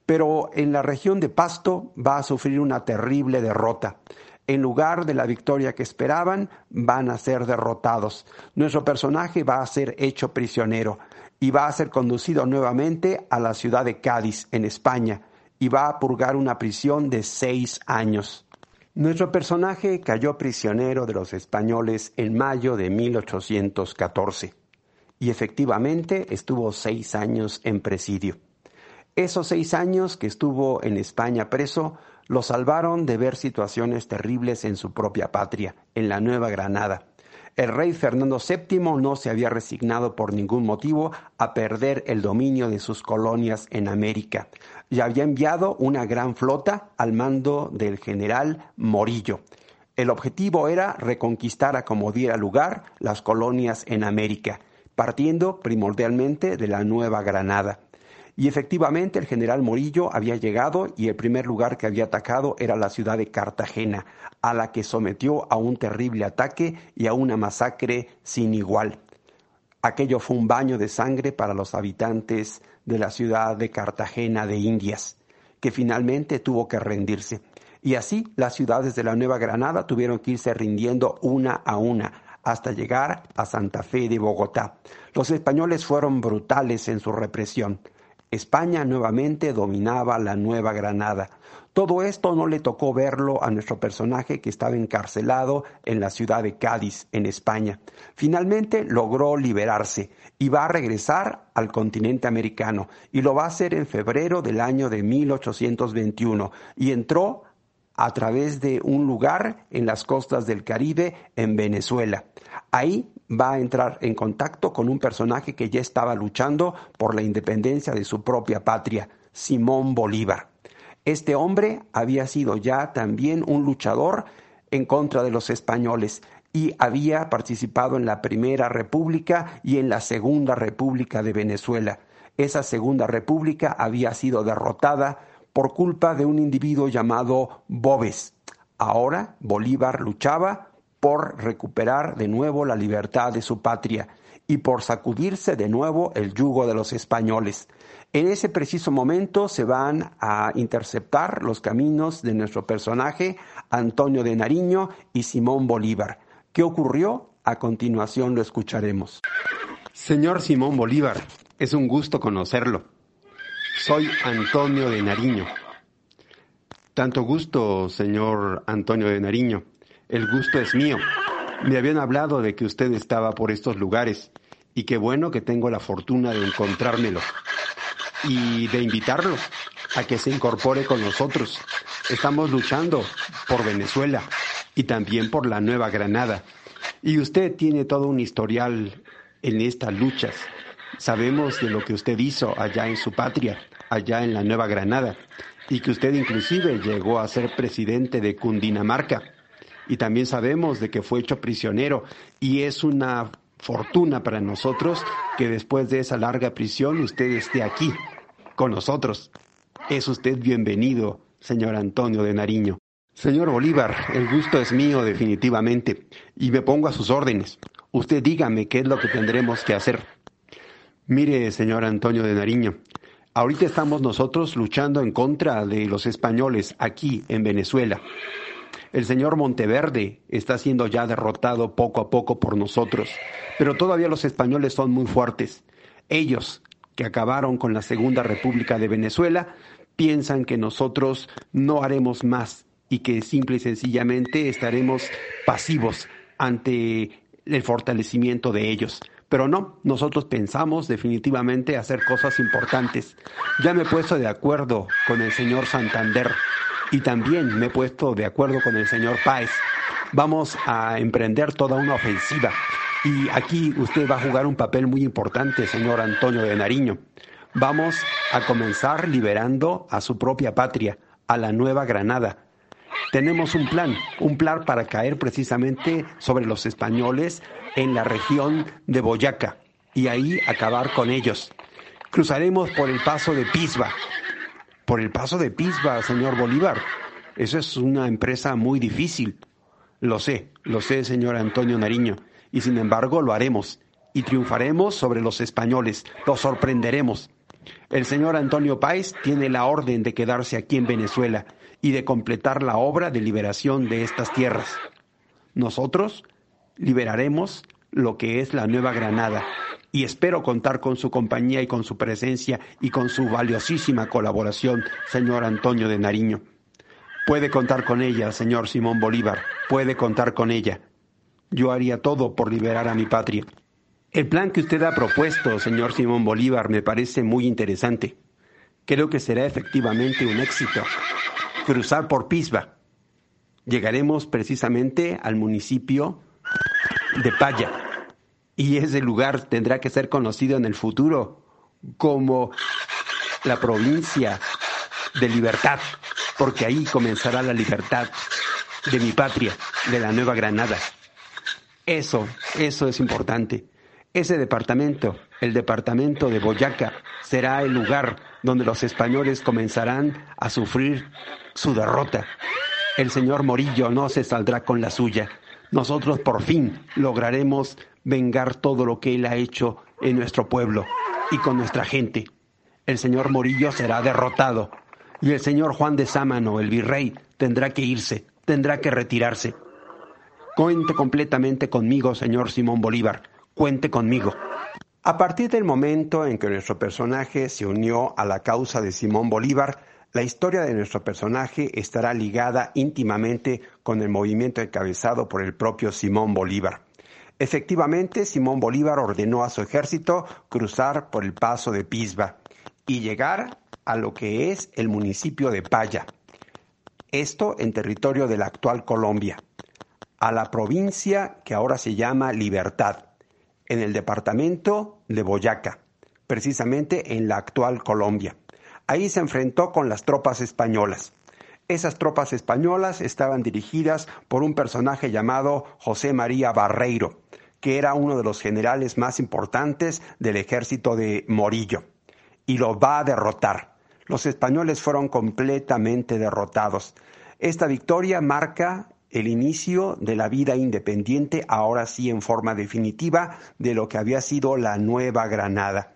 S1: Pero en la región de Pasto va a sufrir una terrible derrota. En lugar de la victoria que esperaban, van a ser derrotados. Nuestro personaje va a ser hecho prisionero y va a ser conducido nuevamente a la ciudad de Cádiz, en España, y va a purgar una prisión de seis años. Nuestro personaje cayó prisionero de los españoles en mayo de 1814 y efectivamente estuvo seis años en presidio. Esos seis años que estuvo en España preso lo salvaron de ver situaciones terribles en su propia patria, en la Nueva Granada, el rey Fernando VII no se había resignado por ningún motivo a perder el dominio de sus colonias en América y había enviado una gran flota al mando del general Morillo. El objetivo era reconquistar a como diera lugar las colonias en América, partiendo primordialmente de la Nueva Granada. Y efectivamente el general Morillo había llegado y el primer lugar que había atacado era la ciudad de Cartagena, a la que sometió a un terrible ataque y a una masacre sin igual. Aquello fue un baño de sangre para los habitantes de la ciudad de Cartagena de Indias, que finalmente tuvo que rendirse. Y así las ciudades de la Nueva Granada tuvieron que irse rindiendo una a una hasta llegar a Santa Fe de Bogotá. Los españoles fueron brutales en su represión. España nuevamente dominaba la Nueva Granada. Todo esto no le tocó verlo a nuestro personaje que estaba encarcelado en la ciudad de Cádiz, en España. Finalmente logró liberarse y va a regresar al continente americano y lo va a hacer en febrero del año de 1821 y entró a través de un lugar en las costas del Caribe en Venezuela. Ahí va a entrar en contacto con un personaje que ya estaba luchando por la independencia de su propia patria, Simón Bolívar. Este hombre había sido ya también un luchador en contra de los españoles y había participado en la Primera República y en la Segunda República de Venezuela. Esa Segunda República había sido derrotada por culpa de un individuo llamado Bobes. Ahora Bolívar luchaba por recuperar de nuevo la libertad de su patria y por sacudirse de nuevo el yugo de los españoles. En ese preciso momento se van a interceptar los caminos de nuestro personaje, Antonio de Nariño y Simón Bolívar. ¿Qué ocurrió? A continuación lo escucharemos.
S4: Señor Simón Bolívar, es un gusto conocerlo. Soy Antonio de Nariño. Tanto gusto, señor Antonio de Nariño. El gusto es mío. Me habían hablado de que usted estaba por estos lugares y qué bueno que tengo la fortuna de encontrármelo y de invitarlo a que se incorpore con nosotros. Estamos luchando por Venezuela y también por la Nueva Granada. Y usted tiene todo un historial en estas luchas. Sabemos de lo que usted hizo allá en su patria, allá en la Nueva Granada, y que usted inclusive llegó a ser presidente de Cundinamarca y también sabemos de que fue hecho prisionero y es una
S1: fortuna para nosotros que después de esa larga prisión usted esté aquí con nosotros. Es usted bienvenido, señor Antonio de Nariño. Señor Bolívar, el gusto es mío definitivamente y me pongo a sus órdenes. Usted dígame qué es lo que tendremos que hacer. Mire, señor Antonio de Nariño, ahorita estamos nosotros luchando en contra de los españoles aquí en Venezuela. El señor Monteverde está siendo ya derrotado poco a poco por nosotros, pero todavía los españoles son muy fuertes. Ellos, que acabaron con la Segunda República de Venezuela, piensan que nosotros no haremos más y que simple y sencillamente estaremos pasivos ante el fortalecimiento de ellos. Pero no, nosotros pensamos definitivamente hacer cosas importantes. Ya me he puesto de acuerdo con el señor Santander y también me he puesto de acuerdo con el señor Páez. Vamos a emprender toda una ofensiva y aquí usted va a jugar un papel muy importante, señor Antonio de Nariño. Vamos a comenzar liberando a su propia patria, a la Nueva Granada. Tenemos un plan, un plan para caer precisamente sobre los españoles en la región de Boyaca y ahí acabar con ellos. Cruzaremos por el paso de Pisba, por el paso de Pisba, señor Bolívar. Eso es una empresa muy difícil. Lo sé, lo sé, señor Antonio Nariño, y sin embargo lo haremos, y triunfaremos sobre los españoles, los sorprenderemos. El señor Antonio Páez tiene la orden de quedarse aquí en Venezuela y de completar la obra de liberación de estas tierras. Nosotros liberaremos lo que es la Nueva Granada y espero contar con su compañía y con su presencia y con su valiosísima colaboración, señor Antonio de Nariño. Puede contar con ella, señor Simón Bolívar, puede contar con ella. Yo haría todo por liberar a mi patria. El plan que usted ha propuesto, señor Simón Bolívar, me parece muy interesante. Creo que será efectivamente un éxito. Cruzar por Pisba. Llegaremos precisamente al municipio de Paya y ese lugar tendrá que ser conocido en el futuro como la provincia de libertad, porque ahí comenzará la libertad de mi patria, de la Nueva Granada. Eso, eso es importante. Ese departamento, el departamento de Boyaca, será el lugar donde los españoles comenzarán a sufrir su derrota. El señor Morillo no se saldrá con la suya. Nosotros por fin lograremos vengar todo lo que él ha hecho en nuestro pueblo y con nuestra gente. El señor Morillo será derrotado y el señor Juan de Sámano, el virrey, tendrá que irse, tendrá que retirarse. Cuente completamente conmigo, señor Simón Bolívar, cuente conmigo. A partir del momento en que nuestro personaje se unió a la causa de Simón Bolívar, la historia de nuestro personaje estará ligada íntimamente con el movimiento encabezado por el propio Simón Bolívar. Efectivamente, Simón Bolívar ordenó a su ejército cruzar por el paso de Pisba y llegar a lo que es el municipio de Paya, esto en territorio de la actual Colombia, a la provincia que ahora se llama Libertad, en el departamento de Boyaca, precisamente en la actual Colombia. Ahí se enfrentó con las tropas españolas. Esas tropas españolas estaban dirigidas por un personaje llamado José María Barreiro, que era uno de los generales más importantes del ejército de Morillo, y lo va a derrotar. Los españoles fueron completamente derrotados. Esta victoria marca el inicio de la vida independiente, ahora sí en forma definitiva, de lo que había sido la Nueva Granada.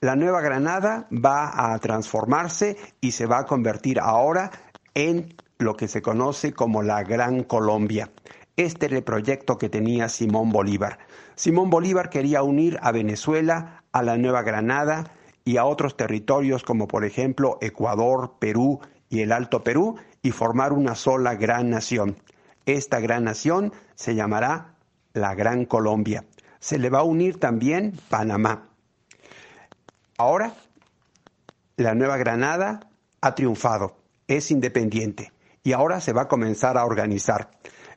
S1: La Nueva Granada va a transformarse y se va a convertir ahora en lo que se conoce como la Gran Colombia. Este era el proyecto que tenía Simón Bolívar. Simón Bolívar quería unir a Venezuela, a la Nueva Granada y a otros territorios como por ejemplo Ecuador, Perú y el Alto Perú y formar una sola gran nación. Esta gran nación se llamará la Gran Colombia. Se le va a unir también Panamá. Ahora, la Nueva Granada ha triunfado es independiente y ahora se va a comenzar a organizar.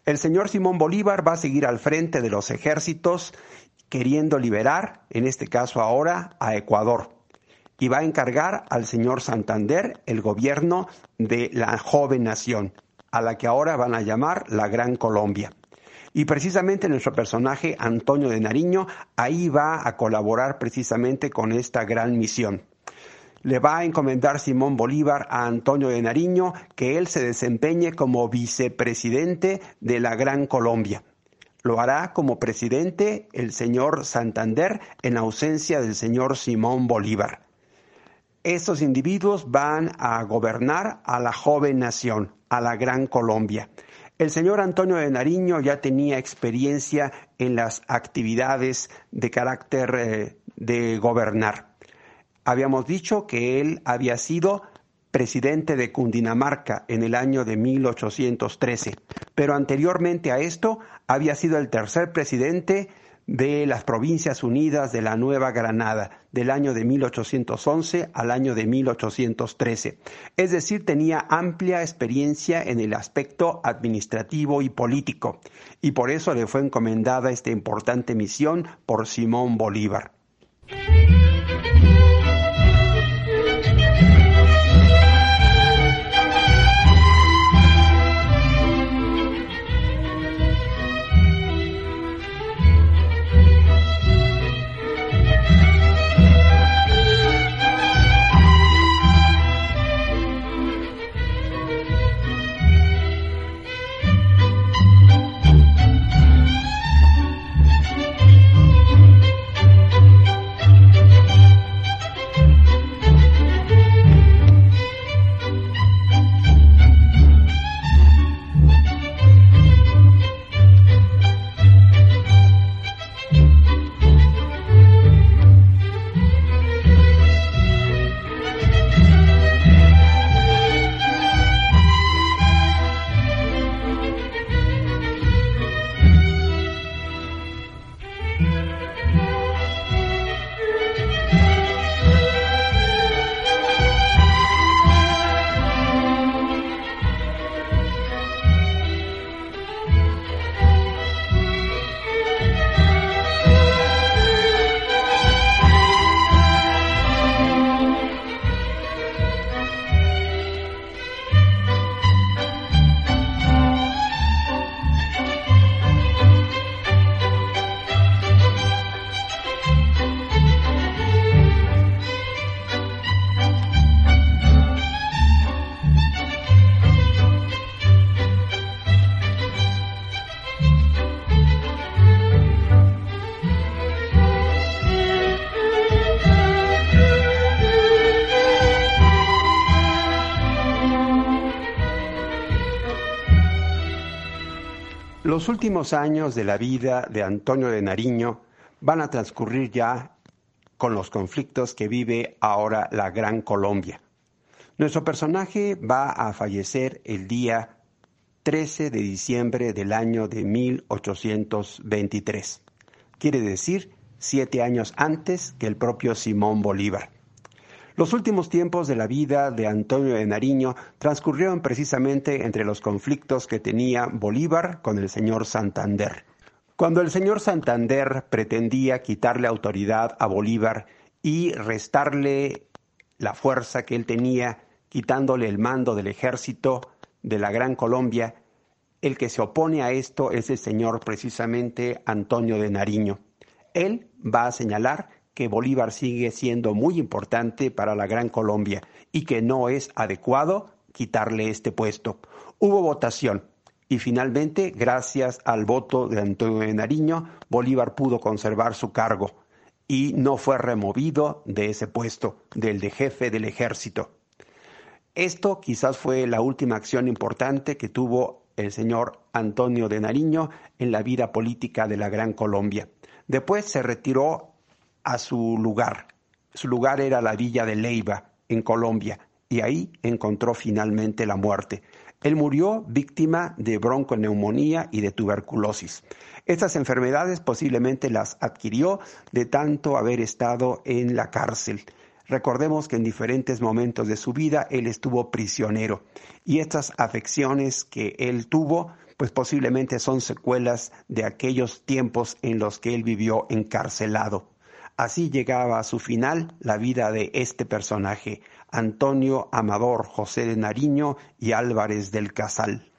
S1: El señor Simón Bolívar va a seguir al frente de los ejércitos queriendo liberar, en este caso ahora, a Ecuador. Y va a encargar al señor Santander el gobierno de la joven nación, a la que ahora van a llamar la Gran Colombia. Y precisamente nuestro personaje, Antonio de Nariño, ahí va a colaborar precisamente con esta gran misión. Le va a encomendar Simón Bolívar a Antonio de Nariño que él se desempeñe como vicepresidente de la Gran Colombia. Lo hará como presidente el señor Santander en ausencia del señor Simón Bolívar. Estos individuos van a gobernar a la joven nación, a la Gran Colombia. El señor Antonio de Nariño ya tenía experiencia en las actividades de carácter eh, de gobernar. Habíamos dicho que él había sido presidente de Cundinamarca en el año de 1813, pero anteriormente a esto había sido el tercer presidente de las Provincias Unidas de la Nueva Granada, del año de 1811 al año de 1813. Es decir, tenía amplia experiencia en el aspecto administrativo y político, y por eso le fue encomendada esta importante misión por Simón Bolívar. Los últimos años de la vida de Antonio de Nariño van a transcurrir ya con los conflictos que vive ahora la Gran Colombia. Nuestro personaje va a fallecer el día 13 de diciembre del año de 1823. Quiere decir siete años antes que el propio Simón Bolívar. Los últimos tiempos de la vida de Antonio de Nariño transcurrieron precisamente entre los conflictos que tenía Bolívar con el señor Santander. Cuando el señor Santander pretendía quitarle autoridad a Bolívar y restarle la fuerza que él tenía, quitándole el mando del ejército de la Gran Colombia, el que se opone a esto es el señor precisamente Antonio de Nariño. Él va a señalar que Bolívar sigue siendo muy importante para la Gran Colombia y que no es adecuado quitarle este puesto. Hubo votación y finalmente, gracias al voto de Antonio de Nariño, Bolívar pudo conservar su cargo y no fue removido de ese puesto, del de jefe del ejército. Esto quizás fue la última acción importante que tuvo el señor Antonio de Nariño en la vida política de la Gran Colombia. Después se retiró a su lugar. Su lugar era la villa de Leiva, en Colombia, y ahí encontró finalmente la muerte. Él murió víctima de bronconeumonía y de tuberculosis. Estas enfermedades posiblemente las adquirió de tanto haber estado en la cárcel. Recordemos que en diferentes momentos de su vida él estuvo prisionero y estas afecciones que él tuvo pues posiblemente son secuelas de aquellos tiempos en los que él vivió encarcelado. Así llegaba a su final la vida de este personaje, Antonio Amador José de Nariño y Álvarez del Casal.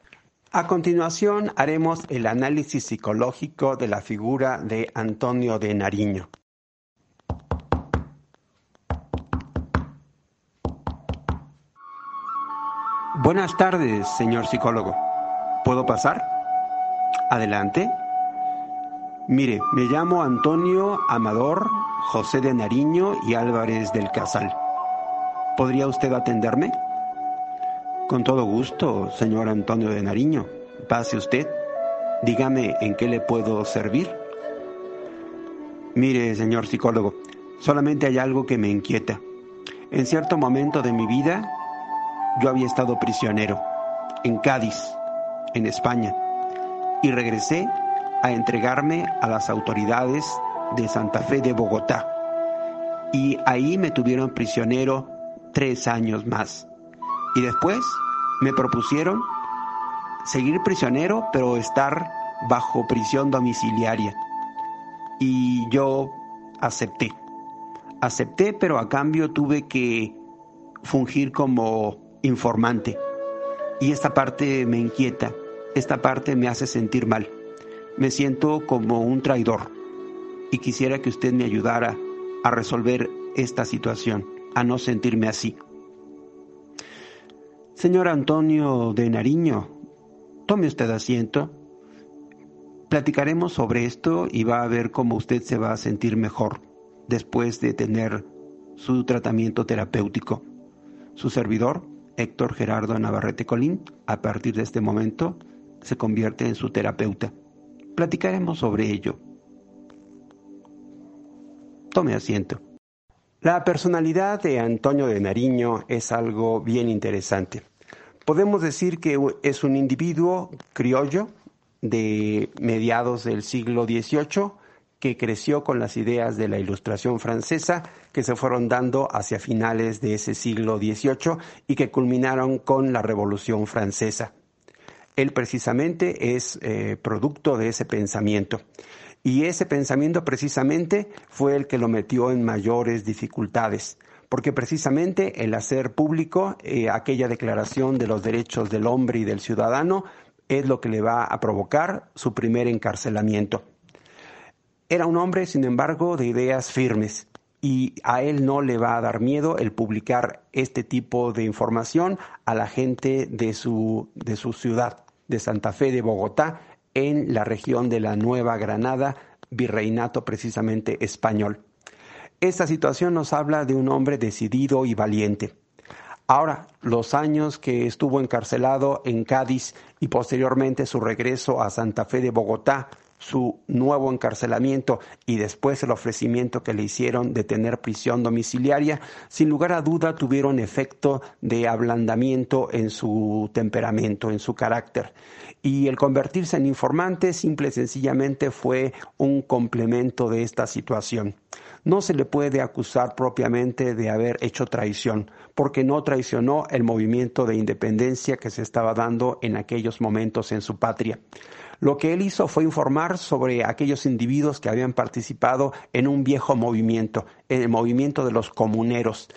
S1: A continuación haremos el análisis psicológico de la figura de Antonio de Nariño. Buenas tardes, señor psicólogo. ¿Puedo pasar? Adelante. Mire, me llamo Antonio Amador José de Nariño y Álvarez del Casal. ¿Podría usted atenderme? Con todo gusto, señor Antonio de Nariño. Pase usted. Dígame en qué le puedo servir. Mire, señor psicólogo, solamente hay algo que me inquieta. En cierto momento de mi vida, yo había estado prisionero en Cádiz, en España, y regresé a entregarme a las autoridades de Santa Fe de Bogotá. Y ahí me tuvieron prisionero tres años más. Y después me propusieron seguir prisionero, pero estar bajo prisión domiciliaria. Y yo acepté. Acepté, pero a cambio tuve que fungir como informante. Y esta parte me inquieta, esta parte me hace sentir mal me siento como un traidor y quisiera que usted me ayudara a resolver esta situación, a no sentirme así. Señor Antonio de Nariño, tome usted asiento. Platicaremos sobre esto y va a ver cómo usted se va a sentir mejor después de tener su tratamiento terapéutico. Su servidor, Héctor Gerardo Navarrete Colín, a partir de este momento se convierte en su terapeuta. Platicaremos sobre ello. Tome asiento. La personalidad de Antonio de Nariño es algo bien interesante. Podemos decir que es un individuo criollo de mediados del siglo XVIII que creció con las ideas de la Ilustración francesa que se fueron dando hacia finales de ese siglo XVIII y que culminaron con la Revolución Francesa. Él precisamente es eh, producto de ese pensamiento. Y ese pensamiento precisamente fue el que lo metió en mayores dificultades, porque precisamente el hacer público eh, aquella declaración de los derechos del hombre y del ciudadano es lo que le va a provocar su primer encarcelamiento. Era un hombre, sin embargo, de ideas firmes y a él no le va a dar miedo el publicar este tipo de información a la gente de su, de su ciudad de Santa Fe de Bogotá, en la región de la Nueva Granada, virreinato precisamente español. Esta situación nos habla de un hombre decidido y valiente. Ahora, los años que estuvo encarcelado en Cádiz y posteriormente su regreso a Santa Fe de Bogotá su nuevo encarcelamiento y después el ofrecimiento que le hicieron de tener prisión domiciliaria, sin lugar a duda tuvieron efecto de ablandamiento en su temperamento, en su carácter. Y el convertirse en informante simple y sencillamente fue un complemento de esta situación. No se le puede acusar propiamente de haber hecho traición, porque no traicionó el movimiento de independencia que se estaba dando en aquellos momentos en su patria. Lo que él hizo fue informar sobre aquellos individuos que habían participado en un viejo movimiento, en el movimiento de los comuneros.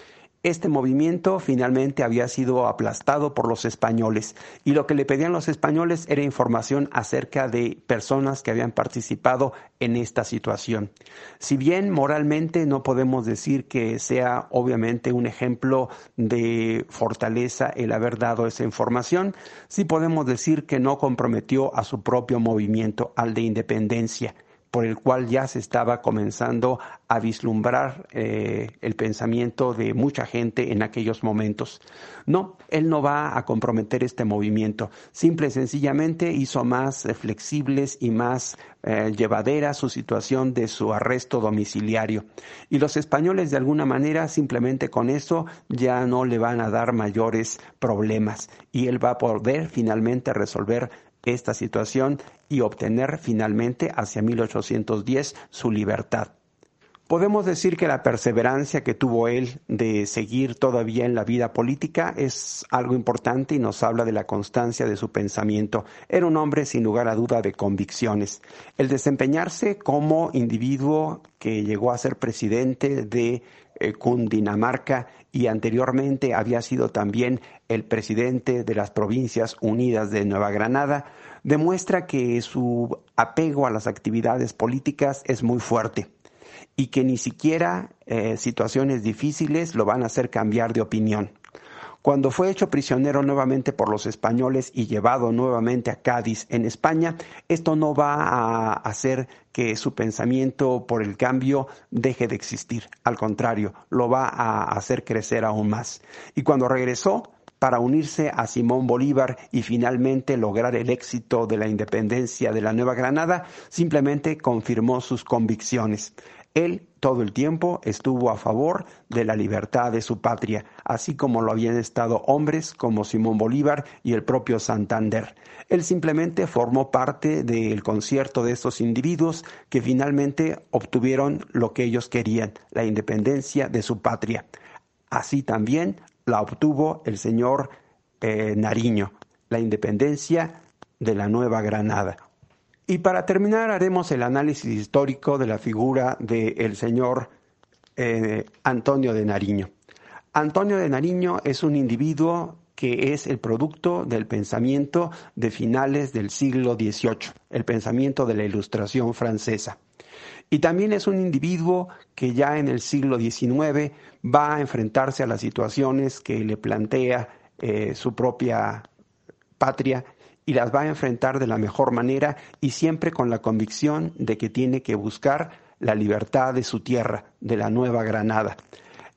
S1: Este movimiento finalmente había sido aplastado por los españoles y lo que le pedían los españoles era información acerca de personas que habían participado en esta situación. Si bien moralmente no podemos decir que sea obviamente un ejemplo de fortaleza el haber dado esa información, sí podemos decir que no comprometió a su propio movimiento, al de independencia por el cual ya se estaba comenzando a vislumbrar eh, el pensamiento de mucha gente en aquellos momentos. No, él no va a comprometer este movimiento. Simple y sencillamente hizo más eh, flexibles y más eh, llevadera su situación de su arresto domiciliario. Y los españoles de alguna manera simplemente con eso ya no le van a dar mayores problemas y él va a poder finalmente resolver esta situación y obtener finalmente hacia 1810 su libertad. Podemos decir que la perseverancia que tuvo él de seguir todavía en la vida política es algo importante y nos habla de la constancia de su pensamiento. Era un hombre sin lugar a duda de convicciones. El desempeñarse como individuo que llegó a ser presidente de eh, Cundinamarca y anteriormente había sido también el presidente de las Provincias Unidas de Nueva Granada, demuestra que su apego a las actividades políticas es muy fuerte y que ni siquiera eh, situaciones difíciles lo van a hacer cambiar de opinión. Cuando fue hecho prisionero nuevamente por los españoles y llevado nuevamente a Cádiz en España, esto no va a hacer que su pensamiento por el cambio deje de existir. Al contrario, lo va a hacer crecer aún más. Y cuando regresó, para unirse a Simón Bolívar y finalmente lograr el éxito de la independencia de la Nueva Granada, simplemente confirmó sus convicciones. Él todo el tiempo estuvo a favor de la libertad de su patria, así como lo habían estado hombres como Simón Bolívar y el propio Santander. Él simplemente formó parte del concierto de estos individuos que finalmente obtuvieron lo que ellos querían, la independencia de su patria. Así también la obtuvo el señor eh, Nariño, la independencia de la Nueva Granada. Y para terminar haremos el análisis histórico de la figura del señor eh, Antonio de Nariño. Antonio de Nariño es un individuo que es el producto del pensamiento de finales del siglo XVIII, el pensamiento de la Ilustración francesa. Y también es un individuo que ya en el siglo XIX va a enfrentarse a las situaciones que le plantea eh, su propia patria y las va a enfrentar de la mejor manera y siempre con la convicción de que tiene que buscar la libertad de su tierra, de la Nueva Granada.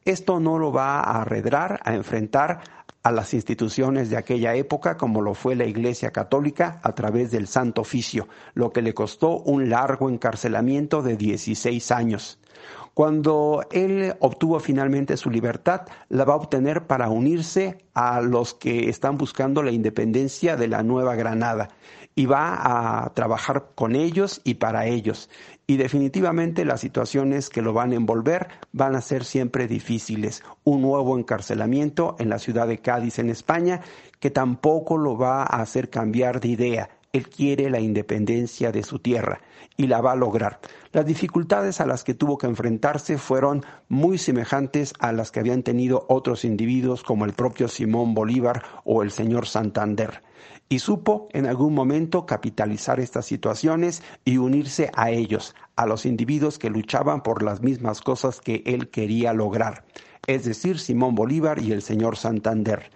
S1: Esto no lo va a arredrar a enfrentar a las instituciones de aquella época, como lo fue la Iglesia Católica a través del Santo Oficio, lo que le costó un largo encarcelamiento de 16 años. Cuando él obtuvo finalmente su libertad, la va a obtener para unirse a los que están buscando la independencia de la Nueva Granada y va a trabajar con ellos y para ellos. Y definitivamente las situaciones que lo van a envolver van a ser siempre difíciles. Un nuevo encarcelamiento en la ciudad de Cádiz, en España, que tampoco lo va a hacer cambiar de idea. Él quiere la independencia de su tierra y la va a lograr. Las dificultades a las que tuvo que enfrentarse fueron muy semejantes a las que habían tenido otros individuos como el propio Simón Bolívar o el señor Santander. Y supo en algún momento capitalizar estas situaciones y unirse a ellos, a los individuos que luchaban por las mismas cosas que él quería lograr, es decir, Simón Bolívar y el señor Santander.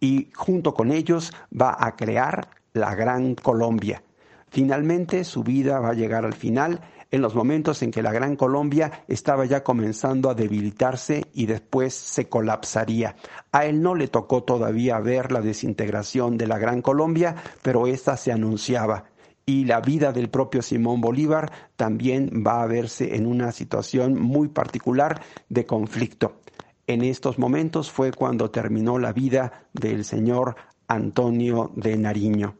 S1: Y junto con ellos va a crear la Gran Colombia. Finalmente su vida va a llegar al final en los momentos en que la Gran Colombia estaba ya comenzando a debilitarse y después se colapsaría. A él no le tocó todavía ver la desintegración de la Gran Colombia, pero esta se anunciaba. Y la vida del propio Simón Bolívar también va a verse en una situación muy particular de conflicto. En estos momentos fue cuando terminó la vida del señor Antonio de Nariño.